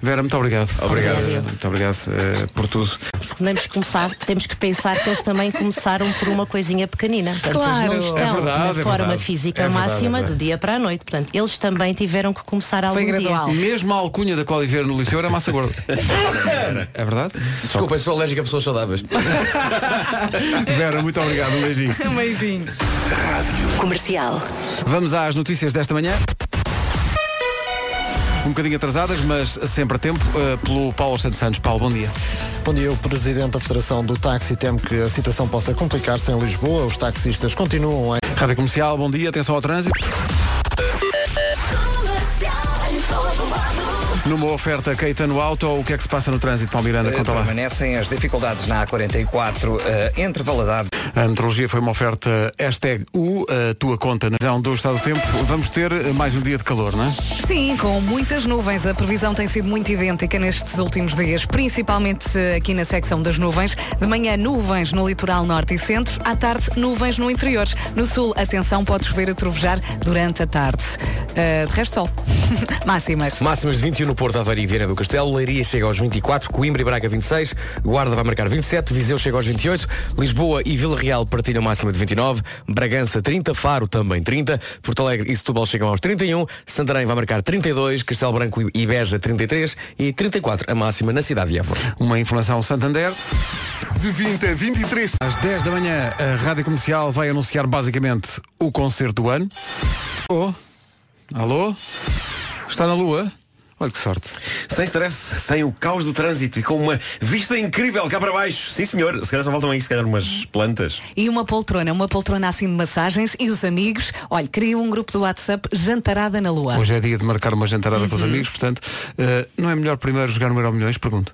Vera, muito obrigado. Obrigado. Eh, Muito obrigado eh, por tudo. Temos que começar, temos que pensar que eles também começaram por uma coisinha pequenina. Portanto, Claro. eles não É estão verdade, na é forma verdade. física É verdade, máxima é verdade. do dia para a noite. Portanto, eles também tiveram que começar algum Foi dia. gradual. Mesmo a alcunha da Cláudia Vieira no liceu era massa gorda. É verdade? Desculpa, eu sou alérgico a pessoas saudáveis. Vera, muito obrigado. Um beijinho. Um beijinho. Comercial. Vamos às notícias desta manhã. Um bocadinho atrasadas, mas sempre a tempo, eh, pelo Paulo Santos Santos. Paulo, bom dia. Bom dia, o Presidente da Federação do Táxi teme que a situação possa complicar-se em Lisboa. Os taxistas continuam em... Rádio Comercial, bom dia, atenção ao trânsito. Numa oferta Caetano Auto, o que é que se passa no trânsito, Paulo Miranda? Conta lá. Permanecem as dificuldades na A44 eh, entre Valadares. A metrologia foi uma oferta hashtag U, a tua conta na visão do estado do tempo. Vamos ter eh, mais um dia de calor, não é? Sim, com muitas nuvens. A previsão tem sido muito idêntica nestes últimos dias, principalmente eh, aqui na secção das nuvens. De manhã, nuvens no litoral norte e centro. À tarde, nuvens no interior. No sul, atenção, pode chover a trovejar durante a tarde. Eh, de resto, sol. Máximas. Máximas de 21 no Porto, Aveiro e Viana do Castelo. Leiria chega aos 24, Coimbra e Braga 26, Guarda vai marcar 27, Viseu chega aos 28, Lisboa e Vila Real partilham máxima de 29, Bragança 30, Faro também 30, Porto Alegre e Setúbal chegam aos 31, Santarém vai marcar 32, Castelo Branco e Beja 33 e 34 a máxima na cidade de Évora. Uma informação Santander. De 20 a 23. Às 10 da manhã, a Rádio Comercial vai anunciar basicamente o concerto do ano. Oh, alô? Está na lua? Olha que sorte. Sem stress, sem o caos do trânsito e com uma vista incrível cá para baixo. Sim, senhor. Se calhar só faltam aí, se calhar, umas plantas. E uma poltrona, uma poltrona assim de massagens e os amigos, olha, criam um grupo do WhatsApp Jantarada na Lua. Hoje é dia de marcar uma jantarada com os Uhum. amigos, portanto, eh, não é melhor primeiro jogar no Euro Milhões? Pergunto.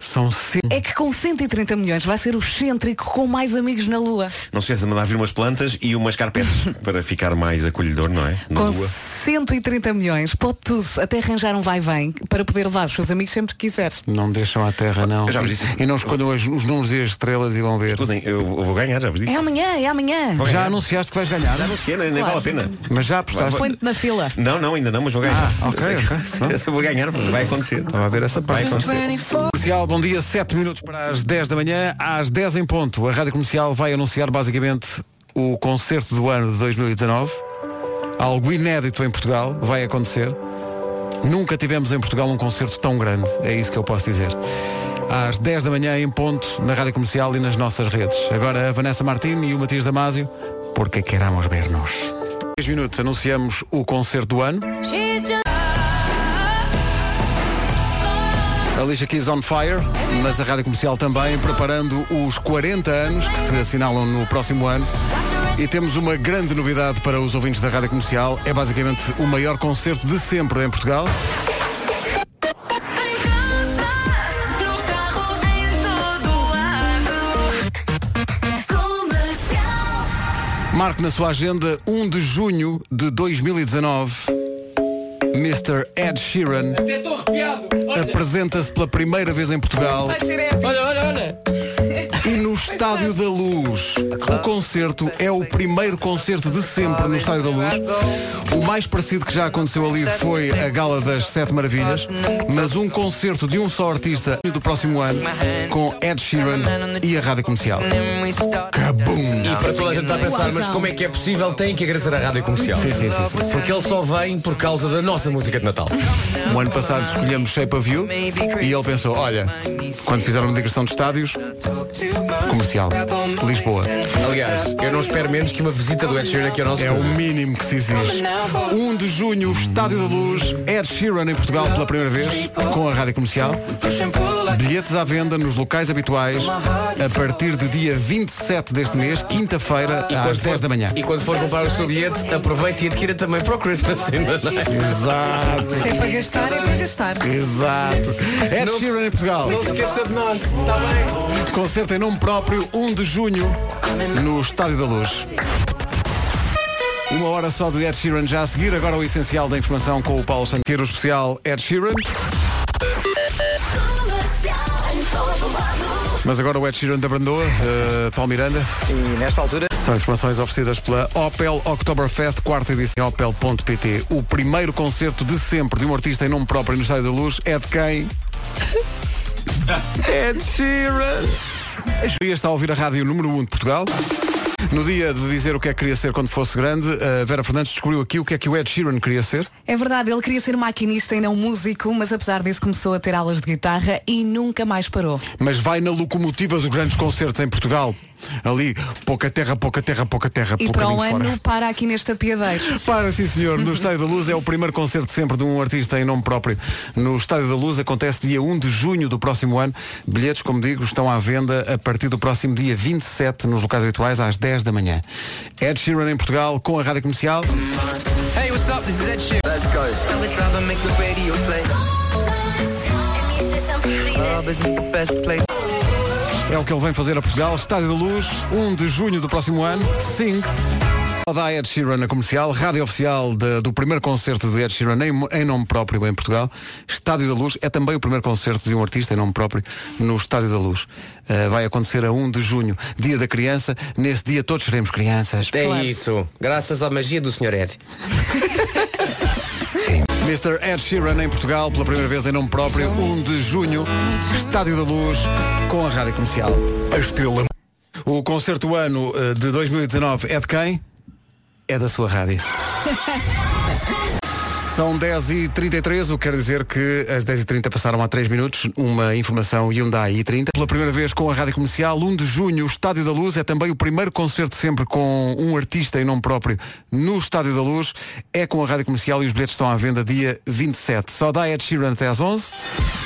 São sempre. É que com 130 milhões vai ser o excêntrico com mais amigos na Lua. Não se esqueça de mandar vir umas plantas e umas carpetes para ficar mais acolhedor, não é? Na com lua. 130 milhões, pode tudo, até arranjar um vai-vem para poder levar os seus amigos sempre que quiseres. Não deixam à terra, não. Eu já vos disse. E não escondam as- os números e as estrelas e vão ver. Escutem, eu, vou ganhar, já vos disse. É amanhã, é amanhã. Vou Já ganhar. anunciaste que vais ganhar? Já anunciei, nem, nem Claro. vale a pena. Mas já apostaste? Põe-te na fila. Não, não, ainda não, mas vou ganhar. Ah, ok, ok. Eu vou ganhar, vai acontecer. Estava a ver essa Vai parte. acontecer. Comercial, bom dia, 7 minutos para as 10 da manhã, às 10 em ponto. A Rádio Comercial vai anunciar basicamente o concerto do ano de 2019. Algo inédito em Portugal vai acontecer. Nunca tivemos em Portugal um concerto tão grande, é isso que eu posso dizer. Às 10 da manhã em ponto, na Rádio Comercial e nas nossas redes. Agora a Vanessa Martins e o Matias Damasio, porque queramos ver-nos. 10 minutos, anunciamos o concerto do ano. Alicia Keys on Fire, mas a Rádio Comercial também preparando os 40 anos que se assinalam no próximo ano. E temos uma grande novidade para os ouvintes da Rádio Comercial. É basicamente o maior concerto de sempre em Portugal. Marque na sua agenda 1 de junho de 2019. Mr. Ed Sheeran apresenta-se pela primeira vez em Portugal ser épico. Olha, olha, olha. E no Estádio da Luz. O concerto é o primeiro concerto de sempre no Estádio da Luz. O mais parecido que já aconteceu ali foi a Gala das Sete Maravilhas, mas um concerto de um só artista do próximo ano com Ed Sheeran e a Rádio Comercial. Cabum! E para toda a gente está a pensar, mas como é que é possível? Tem que agradecer à rádio comercial. Sim, sim, sim, sim. Porque ele só vem por causa da nossa música de Natal. O ano passado escolhemos Shape of You e ele pensou, olha, quando fizeram uma digressão de estádios, comercial, Lisboa. Aliás, eu não espero menos que uma visita do Ed Sheeran aqui ao nosso É o mínimo que se exige. 1 de junho, Estádio da Luz, Ed Sheeran em Portugal pela primeira vez, com a rádio comercial. Bilhetes à venda nos locais habituais a partir de dia 27 deste mês, quinta-feira, às 10 da manhã. E quando for comprar o seu bilhete, aproveite e adquira também para o Christmas ainda, não é? Exato, Se é para gastar, é para gastar. exato. Ed Não Sheeran em Portugal. Não se esqueça de nós, está bem? Concerto em nome próprio, 1 de junho, no Estádio da Luz. Uma hora só de Ed Sheeran já a seguir, agora o essencial da informação com o Paulo Santeiro especial Ed Sheeran. Mas agora o Ed Sheeran da Brandoa, uh, Paulo Miranda. E nesta altura, São informações oferecidas pela Opel Oktoberfest, quarta edição opel.pt. O primeiro concerto de sempre de um artista em nome próprio no Estádio da Luz é de quem? Ed Sheeran. A Julia está a ouvir a rádio número 1 de Portugal. No dia de dizer o que é que queria ser quando fosse grande, a Vera Fernandes descobriu aqui o que é que o Ed Sheeran queria ser. É verdade, ele queria ser maquinista e não músico, mas apesar disso começou a ter aulas de guitarra e nunca mais parou. Mas vai na locomotiva dos grandes concertos em Portugal. Ali, pouca terra, pouca terra, pouca terra, E para o caminho ano fora. para aqui neste apiadeiro. Para, sim senhor, no Estádio da Luz é o primeiro concerto sempre de um artista em nome próprio. No Estádio da Luz acontece dia 1 de junho do próximo ano. Bilhetes, como digo, estão à venda a partir do próximo dia 27 nos locais habituais às 10 da manhã. Ed Sheeran em Portugal com a Rádio Comercial. Hey, what's up? This is Ed Sheeran. Let's go. Driver, make the radio play. Club É o que ele vem fazer a Portugal. Estádio da Luz, 1 de junho do próximo ano. Sing. Da Ed Sheeran na comercial, rádio oficial de- do primeiro concerto de Ed Sheeran em, em nome próprio em Portugal. Estádio da Luz é também o primeiro concerto de um artista em nome próprio no Estádio da Luz. Uh, vai acontecer a 1 de junho, dia da criança. Nesse dia todos seremos crianças. É isso. Graças à magia do Sr. Ed. Mr. Ed Sheeran em Portugal, pela primeira vez em nome próprio, 1 de junho, Estádio da Luz, com a rádio comercial. A estrela. O concerto ano eh, de 2019 é de quem? É da sua rádio. São 10h33, o que quer dizer que as 10h30 passaram há 3 minutos. Uma informação Hyundai i30. Pela primeira vez com a Rádio Comercial, 1 de junho, o Estádio da Luz é também o primeiro concerto sempre com um artista em nome próprio no Estádio da Luz. É com a Rádio Comercial e os bilhetes estão à venda dia 27. Só dá Ed Sheeran até às 11